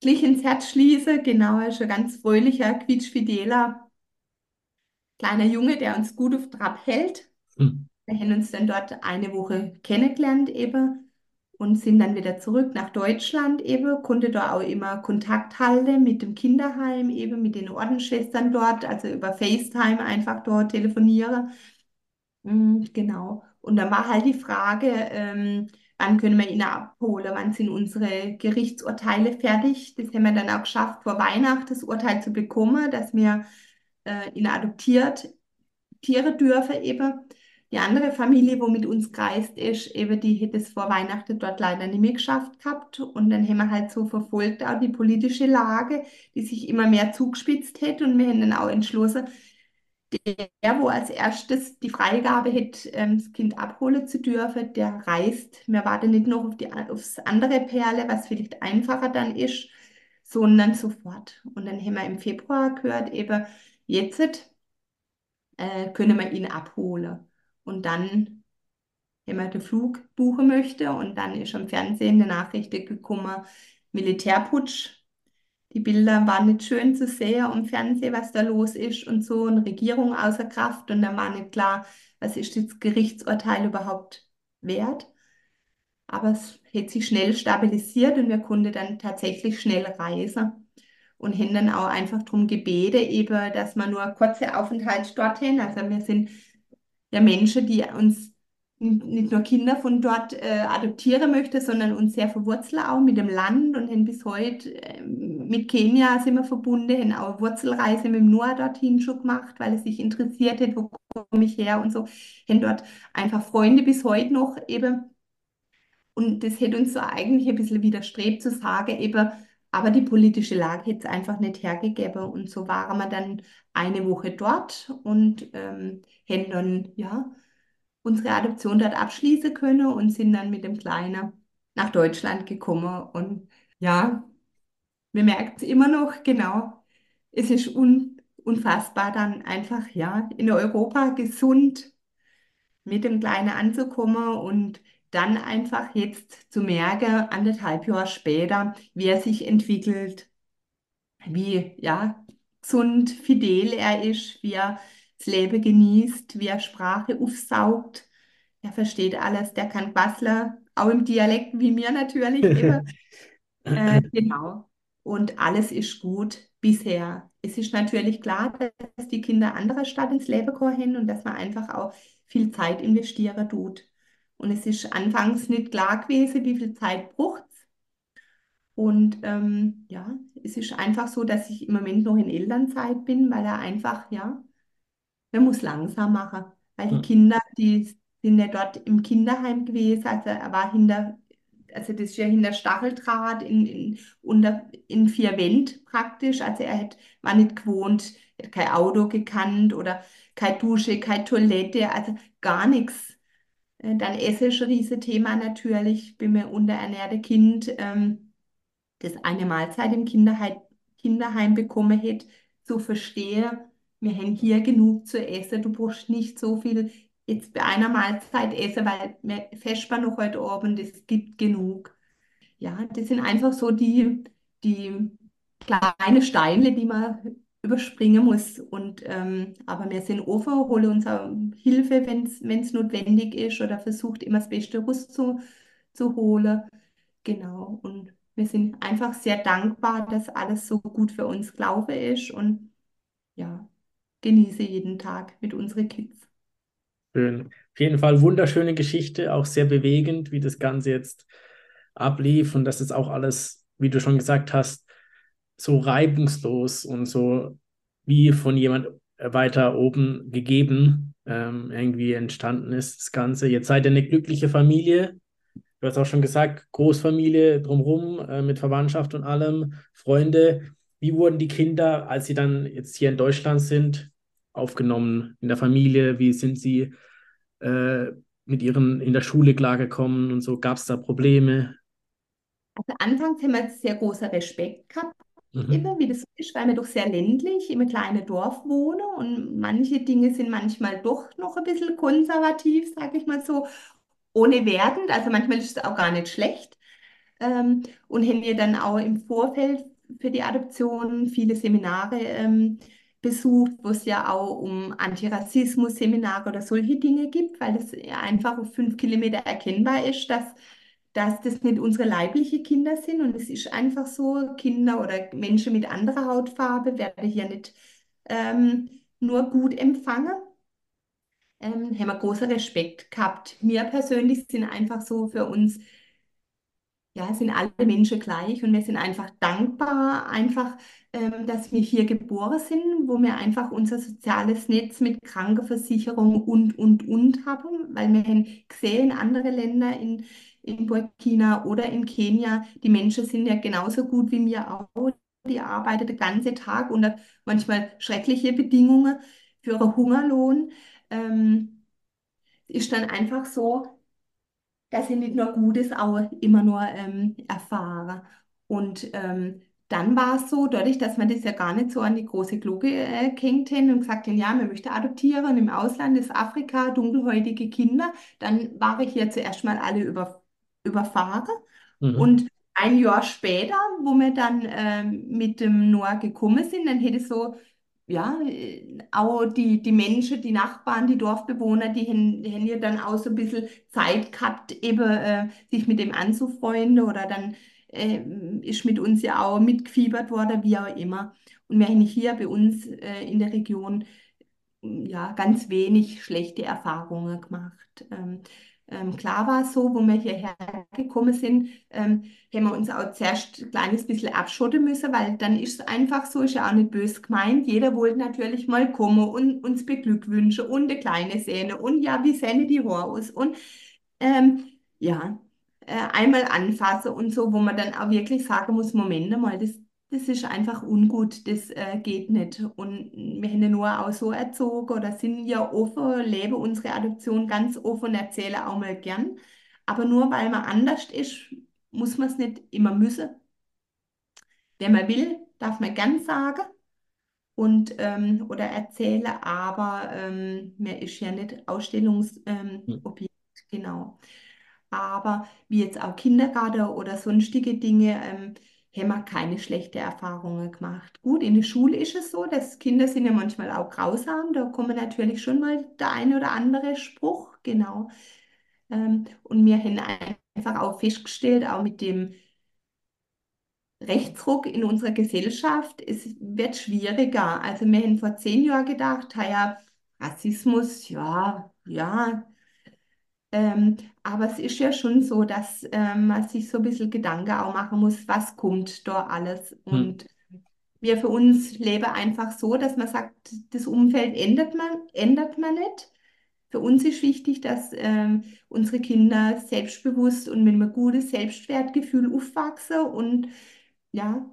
Speaker 2: gleich ins Herz schließen. Genau, er ist ein ganz fröhlicher, quietschfideler kleiner Junge, der uns gut auf Trab hält.
Speaker 1: Hm.
Speaker 2: Wir haben uns dann dort eine Woche kennengelernt eben und sind dann wieder zurück nach Deutschland eben, konnte da auch immer Kontakt halten mit dem Kinderheim eben, mit den Ordensschwestern dort, also über FaceTime einfach dort telefonieren. Mm, Genau. Und dann war halt die Frage, ähm, wann können wir ihn abholen? Wann sind unsere Gerichtsurteile fertig? Das haben wir dann auch geschafft, vor Weihnachten das Urteil zu bekommen, dass wir äh, ihn adoptiert Tiere dürfen eben. Die andere Familie, wo mit uns gereist ist, eben, die hätte es vor Weihnachten dort leider nicht mehr geschafft gehabt. Und dann haben wir halt so verfolgt auch die politische Lage, die sich immer mehr zugespitzt hätte. Und wir haben dann auch entschlossen, der, wo als erstes die Freigabe hätte, ähm, das Kind abholen zu dürfen, der reist. Wir warten nicht noch auf die, aufs andere Perle, was vielleicht einfacher dann ist, sondern sofort. Und dann haben wir im Februar gehört, eben jetzt äh, können wir ihn abholen. Und dann, wenn man den Flug buchen möchte, und dann ist am Fernsehen eine Nachricht gekommen, Militärputsch. Die Bilder waren nicht schön zu sehen am Fernsehen, was da los ist und so, eine Regierung außer Kraft. Und dann war nicht klar, was ist das Gerichtsurteil überhaupt wert. Aber es hat sich schnell stabilisiert und wir konnten dann tatsächlich schnell reisen und haben dann auch einfach darum gebeten, eben, dass man nur kurze Aufenthalt dorthin, also wir sind ja Menschen, die uns nicht nur Kinder von dort äh, adoptieren möchten, sondern uns sehr verwurzeln auch mit dem Land und haben bis heute äh, mit Kenia sind wir verbunden, haben auch Wurzelreise mit dem Noah dorthin schon gemacht, weil es sich interessiert hat, wo komme ich her und so, haben dort einfach Freunde bis heute noch eben und das hätte uns so eigentlich ein bisschen widerstrebt zu sagen, eben, aber die politische Lage hätte es einfach nicht hergegeben. Und so waren wir dann eine Woche dort und ähm, haben dann ja, unsere Adoption dort abschließen können und sind dann mit dem Kleinen nach Deutschland gekommen. Und ja, wir merken es immer noch, genau, es ist un unfassbar dann einfach, ja, in Europa gesund mit dem Kleinen anzukommen und dann einfach jetzt zu merken, anderthalb Jahre später, wie er sich entwickelt, wie ja, gesund, fidel er ist, wie er das Leben genießt, wie er Sprache aufsaugt. Er versteht alles, der kann Basler, auch im Dialekt wie mir natürlich [laughs] immer. Äh, genau. Und alles ist gut bisher. Es ist natürlich klar, dass die Kinder anderer Stadt ins Leben kommen und dass man einfach auch viel Zeit investieren tut. Und es ist anfangs nicht klar gewesen, wie viel Zeit braucht es. Und ähm, ja, es ist einfach so, dass ich im Moment noch in Elternzeit bin, weil er einfach, ja, man muss langsam machen, weil die
Speaker 1: Hm.
Speaker 2: Kinder, die sind ja dort im Kinderheim gewesen, also er war hinter, also das ist ja hinter Stacheldraht in, in, unter, in vier Wänden praktisch, also er hat, war nicht gewohnt, er hat kein Auto gekannt oder keine Dusche, keine Toilette, also gar nichts. Äh, Dann Essen ist ein Riesenthema natürlich, bin mir unterernährte Kind. Ähm, das eine Mahlzeit im Kinderheim, Kinderheim bekommen hätte, zu verstehen, wir haben hier genug zu essen, du brauchst nicht so viel jetzt bei einer Mahlzeit essen, weil wir festbar noch heute Abend, es gibt genug. Ja, das sind einfach so die, die kleine Steine, die man überspringen muss. Und, ähm, aber wir sind offen, holen uns Hilfe, wenn es notwendig ist oder versucht immer das Beste Rust zu, zu holen. Genau. Und wir sind einfach sehr dankbar, dass alles so gut für uns gelaufen ist und ja, genieße jeden Tag mit unseren Kids.
Speaker 1: Schön. Auf jeden Fall wunderschöne Geschichte, auch sehr bewegend, wie das Ganze jetzt ablief und dass es auch alles, wie du schon gesagt hast, so reibungslos und so wie von jemand weiter oben gegeben ähm, irgendwie entstanden ist, das Ganze. Jetzt seid ihr eine glückliche Familie. Du hast auch schon gesagt, Großfamilie drumherum äh, mit Verwandtschaft und allem, Freunde. Wie wurden die Kinder, als sie dann jetzt hier in Deutschland sind, aufgenommen in der Familie? Wie sind sie äh, mit ihren in der Schule klargekommen und so? Gab es da Probleme?
Speaker 2: Also anfangs haben wir sehr großen Respekt gehabt,
Speaker 1: Mhm.
Speaker 2: immer wie das ist, weil wir doch sehr ländlich im kleinen Dorf wohnen und manche Dinge sind manchmal doch noch ein bisschen konservativ, sage ich mal so, ohne wertend. Also manchmal ist es auch gar nicht schlecht. Ähm, und haben wir dann auch im Vorfeld für die Adoption viele Seminare ähm, besucht, wo es ja auch um Antirassismus-Seminare oder solche Dinge gibt, weil es ja einfach auf fünf Kilometer erkennbar ist, dass, dass das nicht unsere leiblichen Kinder sind. Und es ist einfach so, Kinder oder Menschen mit anderer Hautfarbe werden hier nicht ähm, nur gut empfangen. Ähm, haben wir großen Respekt gehabt. Wir persönlich sind einfach so für uns ja, sind alle Menschen gleich und wir sind einfach dankbar, einfach, ähm, dass wir hier geboren sind, wo wir einfach unser soziales Netz mit Krankenversicherung und, und, und haben, weil wir haben gesehen, in andere Länder in, in Burkina oder in Kenia, die Menschen sind ja genauso gut wie wir auch. Die arbeiten den ganzen Tag unter manchmal schreckliche Bedingungen für einen Hungerlohn. Ähm, ist dann einfach so, dass ich nicht nur Gutes auch immer nur ähm, erfahre. Und ähm, dann war es so, dadurch, dass man das ja gar nicht so an die große Glocke äh, haben und gesagt haben, ja, man möchte adoptieren im Ausland ist Afrika, dunkelhäutige Kinder, dann war ich hier zuerst mal alle über, überfahren.
Speaker 1: Mhm.
Speaker 2: Und ein Jahr später, wo wir dann ähm, mit dem Noah gekommen sind, dann hätte so ja, auch die, die Menschen, die Nachbarn, die Dorfbewohner, die haben, die haben ja dann auch so ein bisschen Zeit gehabt, eben äh, sich mit dem anzufreunden oder dann äh, ist mit uns ja auch mitgefiebert worden, wie auch immer. Und wir haben hier bei uns äh, in der Region ja, ganz wenig schlechte Erfahrungen gemacht. Ähm, ähm, klar war so, wo wir hierher gekommen sind, ähm, haben wir uns auch zuerst ein kleines bisschen abschotten müssen, weil dann ist es einfach so, ist ja auch nicht böse gemeint. Jeder wollte natürlich mal kommen und uns beglückwünschen und eine kleine Szene und ja, wie sehen die Haare aus und ähm, ja, äh, einmal anfassen und so, wo man dann auch wirklich sagen muss, Moment mal, das, das ist einfach ungut, das äh, geht nicht. Und wir haben ja nur auch so erzogen oder sind ja offen, leben unsere Adoption ganz offen und erzählen auch mal gern. Aber nur weil man anders ist, muss man es nicht immer müssen. Wenn man will, darf man gern sagen und ähm, oder erzählen, aber ähm, man ist ja nicht Ausstellungsobjekt, ähm, Objekt, genau. Aber wie jetzt auch Kindergarten oder sonstige Dinge, ähm, haben wir keine schlechten Erfahrungen gemacht. Gut, in der Schule ist es so, dass Kinder sind ja manchmal auch grausam, da kommt natürlich schon mal der eine oder andere Spruch, genau. Ähm, und wir haben einfach auch festgestellt, auch mit dem Rechtsruck in unserer Gesellschaft, es wird schwieriger. Also wir haben vor zehn Jahren gedacht, ja, Rassismus, ja, ja, ähm, aber es ist ja schon so, dass ähm, man sich so ein bisschen Gedanken auch machen muss, was kommt da alles.
Speaker 1: Hm.
Speaker 2: Und wir für uns leben einfach so, dass man sagt, das Umfeld ändert man, ändert man nicht. Für uns ist wichtig, dass ähm, unsere Kinder selbstbewusst und mit einem guten Selbstwertgefühl aufwachsen und ja,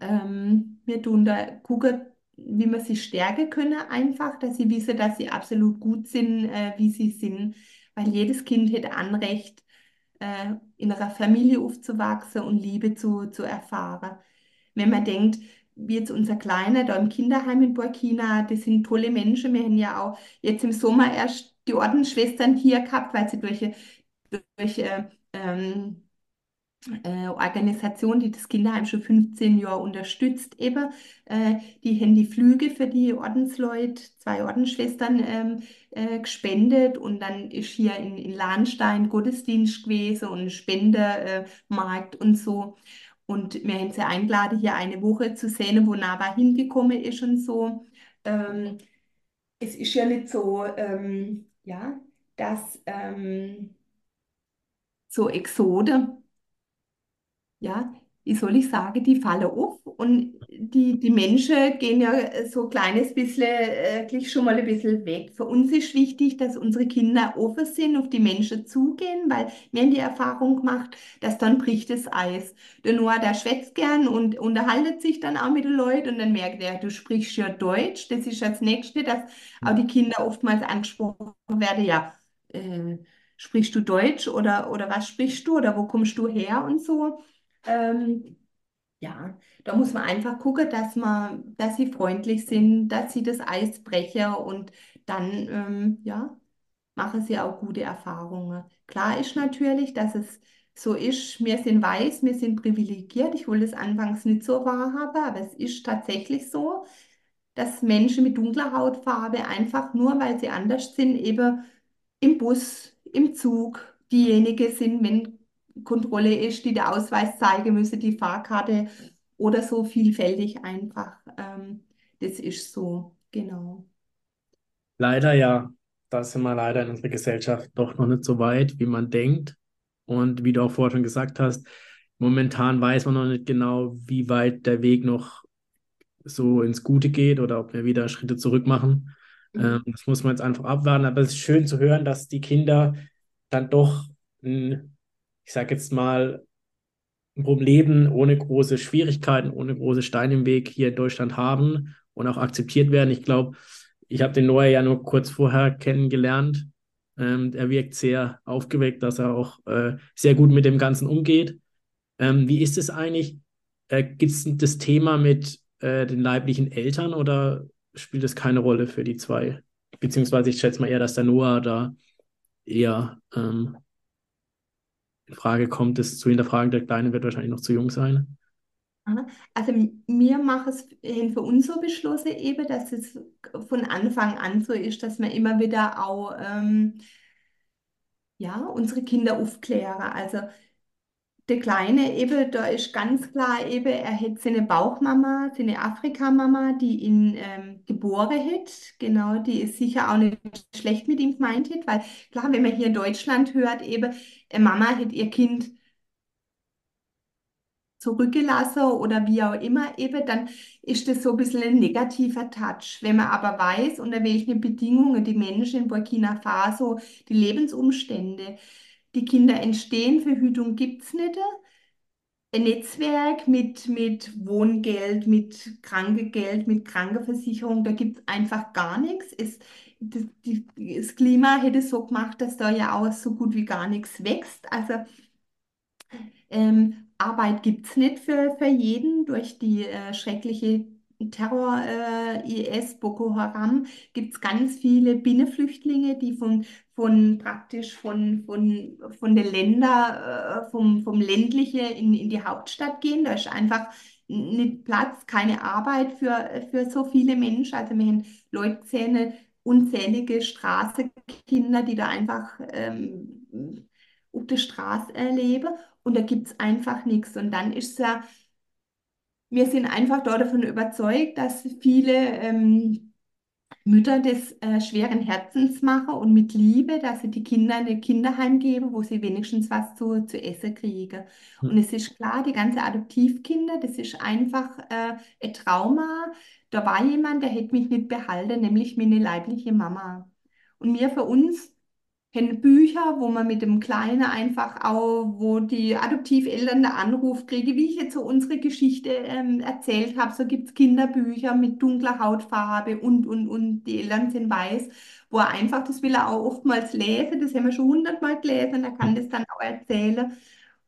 Speaker 2: ähm, wir tun da gucken, wie wir sie stärken können, einfach, dass sie wissen, dass sie absolut gut sind, äh, wie sie sind, weil jedes Kind hätte Anrecht, äh, in einer Familie aufzuwachsen und Liebe zu, zu erfahren. Wenn man denkt, wie jetzt unser Kleiner da im Kinderheim in Burkina, das sind tolle Menschen. Wir haben ja auch jetzt im Sommer erst die Ordensschwestern hier gehabt, weil sie durch, durch äh, ähm, äh, Organisation, die das Kinderheim schon 15 Jahre unterstützt, eben. Äh, die haben die Flüge für die Ordensleute, zwei Ordensschwestern ähm, äh, gespendet und dann ist hier in, in Lahnstein Gottesdienst gewesen und Spendermarkt und so. Und wir haben sie eingeladen, hier eine Woche zu sehen, wo Nava hingekommen ist und so. Ähm, es ist ja nicht so, ähm, ja, dass ähm, so Exode ja, wie soll ich sagen, die fallen auf und die, die Menschen gehen ja so ein kleines bisschen, äh, gleich schon mal ein bisschen weg. Für uns ist wichtig, dass unsere Kinder offen sind, auf die Menschen zugehen, weil wir haben die Erfahrung gemacht, dass dann bricht das Eis. Der Noah, der schwätzt gern und unterhaltet sich dann auch mit den Leuten und dann merkt er, du sprichst ja Deutsch. Das ist das Nächste, dass auch die Kinder oftmals angesprochen werden, ja, äh, sprichst du Deutsch oder, oder was sprichst du oder wo kommst du her und so. Ähm, ja, da muss man einfach gucken, dass man, dass sie freundlich sind, dass sie das Eis brechen und dann, ähm, ja, machen sie auch gute Erfahrungen. Klar ist natürlich, dass es so ist, wir sind weiß, wir sind privilegiert. Ich wollte es anfangs nicht so wahrhaben, aber es ist tatsächlich so, dass Menschen mit dunkler Hautfarbe einfach nur, weil sie anders sind, eben im Bus, im Zug diejenigen sind, wenn Kontrolle ist, die der Ausweis zeigen müsse, die Fahrkarte oder so vielfältig einfach. Ähm, das ist so, genau.
Speaker 1: Leider ja. Da sind wir leider in unserer Gesellschaft doch noch nicht so weit, wie man denkt. Und wie du auch vorher schon gesagt hast, momentan weiß man noch nicht genau, wie weit der Weg noch so ins Gute geht oder ob wir wieder Schritte zurück machen. Mhm. Ähm, das muss man jetzt einfach abwarten. Aber es ist schön zu hören, dass die Kinder dann doch ein ich sage jetzt mal, Leben ohne große Schwierigkeiten, ohne große Steine im Weg hier in Deutschland haben und auch akzeptiert werden. Ich glaube, ich habe den Noah ja nur kurz vorher kennengelernt. Ähm, er wirkt sehr aufgeweckt, dass er auch äh, sehr gut mit dem Ganzen umgeht. Ähm, wie ist es eigentlich? Äh, Gibt es das Thema mit äh, den leiblichen Eltern oder spielt es keine Rolle für die zwei? Beziehungsweise ich schätze mal eher, dass der Noah da eher ähm, in Frage kommt, es zu hinterfragen. Der Kleine wird wahrscheinlich noch zu jung sein.
Speaker 2: Also wir machen es für uns so beschlossen eben, dass es von Anfang an so ist, dass wir immer wieder auch ähm, ja, unsere Kinder aufklären. Also der Kleine eben, da ist ganz klar eben, er hat seine Bauchmama, seine Afrikamama, die ihn ähm, geboren hat. Genau, die ist sicher auch nicht schlecht mit ihm gemeint hat, weil klar, wenn man hier in Deutschland hört, eben, Mama hat ihr Kind zurückgelassen oder wie auch immer eben, dann ist das so ein bisschen ein negativer Touch. Wenn man aber weiß, unter welchen Bedingungen die Menschen in Burkina Faso, die Lebensumstände, die Kinder entstehen, Verhütung gibt es nicht. Ein Netzwerk mit, mit Wohngeld, mit Krankengeld, mit Krankenversicherung, da gibt es einfach gar nichts. Es, das, die, das Klima hätte so gemacht, dass da ja auch so gut wie gar nichts wächst. Also ähm, Arbeit gibt es nicht für, für jeden durch die äh, schreckliche Terror, äh, IS, Boko Haram, gibt es ganz viele Binnenflüchtlinge, die von, von praktisch von, von, von den Ländern, äh, vom, vom ländliche in, in die Hauptstadt gehen. Da ist einfach nicht Platz, keine Arbeit für, für so viele Menschen. Also wir haben Leute unzählige Straßenkinder, die da einfach ähm, auf der Straße erleben und da gibt es einfach nichts. Und dann ist es ja wir sind einfach dort davon überzeugt, dass viele ähm, Mütter das äh, schweren Herzens machen und mit Liebe, dass sie die Kinder in ein Kinderheim geben, wo sie wenigstens was zu, zu essen kriegen. Und
Speaker 1: Hm.
Speaker 2: es ist klar, die ganze Adoptivkinder, das ist einfach äh, ein Trauma. Da war jemand, der hätte mich nicht behalten, nämlich meine leibliche Mama. Und mir für uns kennen Bücher, wo man mit dem Kleinen einfach auch, wo die Adoptiveltern da Anruf kriege, wie ich jetzt so unsere Geschichte ähm, erzählt habe. So gibt es Kinderbücher mit dunkler Hautfarbe und, und, und die Eltern sind weiß, wo er einfach, das will er auch oftmals lesen, das haben wir schon hundertmal gelesen, er kann das dann auch erzählen.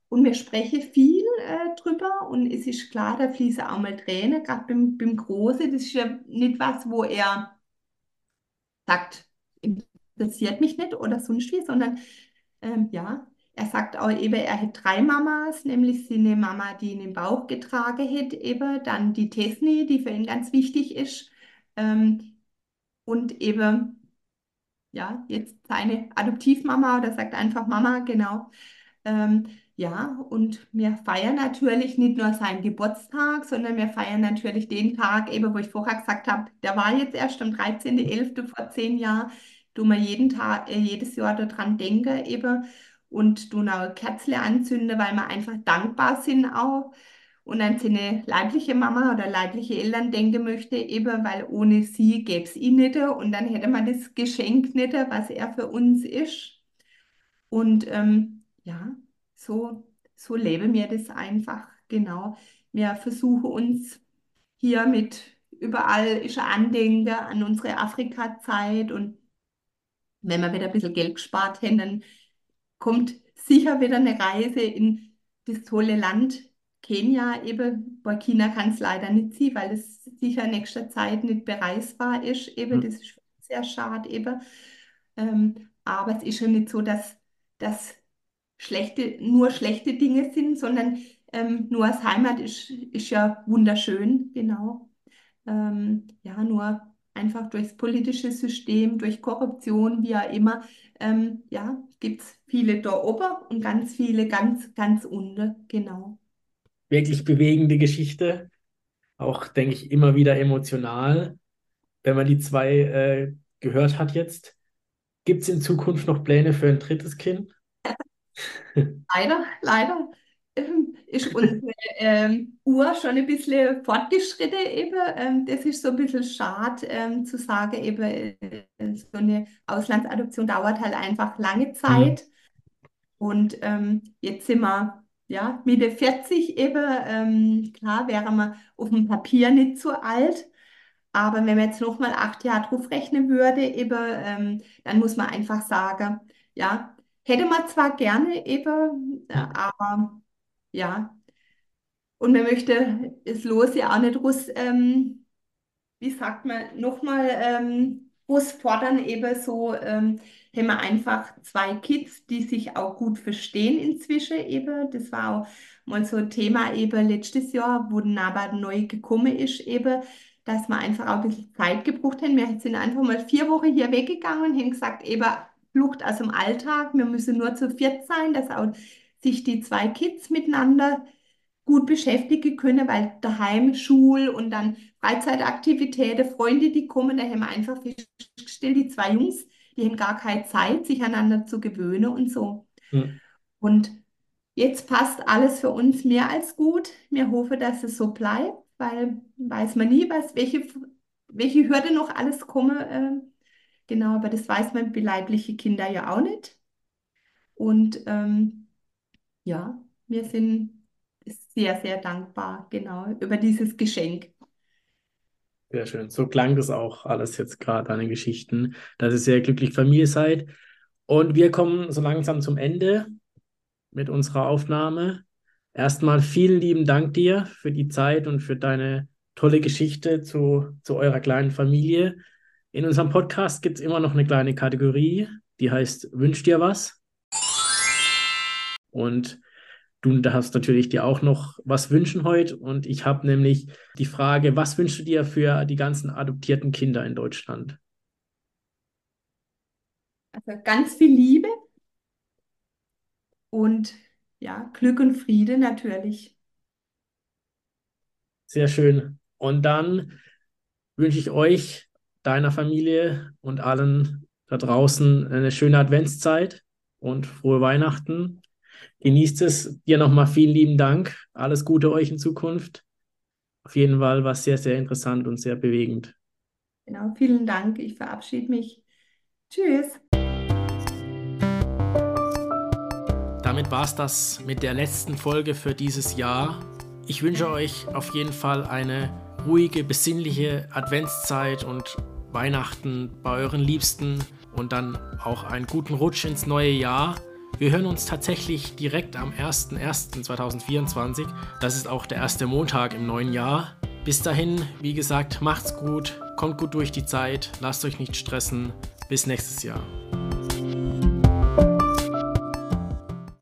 Speaker 2: Und wir sprechen viel äh, drüber und es ist klar, da fließen auch mal Tränen, gerade beim, beim Großen. Das ist ja nicht was, wo er sagt, interessiert mich nicht oder sonst wie, sondern ähm, ja, er sagt auch eben, er hat drei Mamas, nämlich seine Mama, die ihn im Bauch getragen hat, eben, dann die Tesni, die für ihn ganz wichtig ist, ähm, und eben, ja, jetzt seine Adoptivmama oder sagt einfach Mama, genau. Ähm, ja, und wir feiern natürlich nicht nur seinen Geburtstag, sondern wir feiern natürlich den Tag, eben, wo ich vorher gesagt habe, der war jetzt erst am 13.11. vor zehn Jahren, tun wir jeden Tag, äh, jedes Jahr daran denken, eben, und tun auch Kerzen anzünden, weil wir einfach dankbar sind auch und an seine leibliche Mama oder leibliche Eltern denken möchte, eben, weil ohne sie gäbe es ihn nicht und dann hätte man das Geschenk nicht, was er für uns ist. Und ähm, ja, so, so leben wir das einfach, genau. Wir versuchen uns hier mit überall ist Andenken an unsere Afrika-Zeit und wenn wir wieder ein bisschen Geld gespart haben, dann kommt sicher wieder eine Reise in das tolle Land Kenia eben. Burkina kann es leider nicht sein, weil es sicher in nächster Zeit nicht bereisbar ist. Eben,
Speaker 1: Hm.
Speaker 2: das ist sehr schade eben. Ähm, aber es ist ja nicht so, dass, dass schlechte, nur schlechte Dinge sind, sondern ähm, Noahs Heimat ist, ist ja wunderschön, genau. Ähm, ja, nur einfach durchs politische System, durch Korruption, wie auch immer, ähm, ja, gibt es viele da oben und ganz viele ganz, ganz unten, genau.
Speaker 1: Wirklich bewegende Geschichte. Auch, denke ich, immer wieder emotional, wenn man die zwei äh, gehört hat jetzt. Gibt es in Zukunft noch Pläne für ein drittes Kind? [laughs]
Speaker 2: Leider, leider [laughs] ist unsere ähm, Uhr schon ein bisschen fortgeschritten eben. Ähm, das ist so ein bisschen schade ähm, zu sagen, eben äh, so eine Auslandsadoption dauert halt einfach lange
Speaker 1: Hm.
Speaker 2: Zeit. Und ähm, jetzt sind wir ja Mitte 40 eben. Ähm, klar wären wir auf dem Papier nicht so alt. Aber wenn man jetzt noch mal acht Jahre drauf rechnen würde, eben, ähm, dann muss man einfach sagen, ja, hätte man zwar gerne eben, äh,
Speaker 1: Hm.
Speaker 2: aber ja, und man möchte das Los ja auch nicht groß, ähm, wie sagt man, nochmal ähm, groß fordern, eben so, ähm, haben wir einfach zwei Kids, die sich auch gut verstehen inzwischen eben. Das war auch mal so ein Thema eben letztes Jahr, wo aber neu gekommen ist eben, dass wir einfach auch ein bisschen Zeit gebraucht haben. Wir sind einfach mal vier Wochen hier weggegangen und haben gesagt, eben Flucht aus dem Alltag, wir müssen nur zu viert sein, dass auch sich die zwei Kids miteinander gut beschäftigen können, weil daheim Schul und dann Freizeitaktivitäten, Freunde, die kommen, da haben wir einfach festgestellt, die zwei Jungs, die haben gar keine Zeit, sich aneinander zu gewöhnen und so.
Speaker 1: Hm.
Speaker 2: Und jetzt passt alles für uns mehr als gut. Wir hoffen, dass es so bleibt, weil weiß man nie, was, welche, welche Hürde noch alles kommen. Äh, genau, aber das weiß man bei leibliche Kinder ja auch nicht. Und ähm, ja, wir sind sehr, sehr dankbar, genau, über dieses Geschenk.
Speaker 1: Sehr schön. So klang das auch alles jetzt gerade an den Geschichten, dass ihr sehr glücklich Familie seid. Und wir kommen so langsam zum Ende mit unserer Aufnahme. Erstmal vielen lieben Dank dir für die Zeit und für deine tolle Geschichte zu, zu eurer kleinen Familie. In unserem Podcast gibt es immer noch eine kleine Kategorie, die heißt Wünsch dir was? Und du darfst natürlich dir auch noch was wünschen heute. Und ich habe nämlich die Frage, was wünschst du dir für die ganzen adoptierten Kinder in Deutschland?
Speaker 2: Also ganz viel Liebe und ja, Glück und Friede natürlich.
Speaker 1: Sehr schön. Und dann wünsche ich euch deiner Familie und allen da draußen eine schöne Adventszeit und frohe Weihnachten. Genießt es. Dir nochmal vielen lieben Dank. Alles Gute euch in Zukunft. Auf jeden Fall war es sehr, sehr interessant und sehr bewegend.
Speaker 2: Genau, vielen Dank. Ich verabschiede mich. Tschüss.
Speaker 1: Damit war es das mit der letzten Folge für dieses Jahr. Ich wünsche euch auf jeden Fall eine ruhige, besinnliche Adventszeit und Weihnachten bei euren Liebsten und dann auch einen guten Rutsch ins neue Jahr. Wir hören uns tatsächlich direkt am 01.01.2024. Das ist auch der erste Montag im neuen Jahr. Bis dahin, wie gesagt, macht's gut, kommt gut durch die Zeit, lasst euch nicht stressen. Bis nächstes Jahr.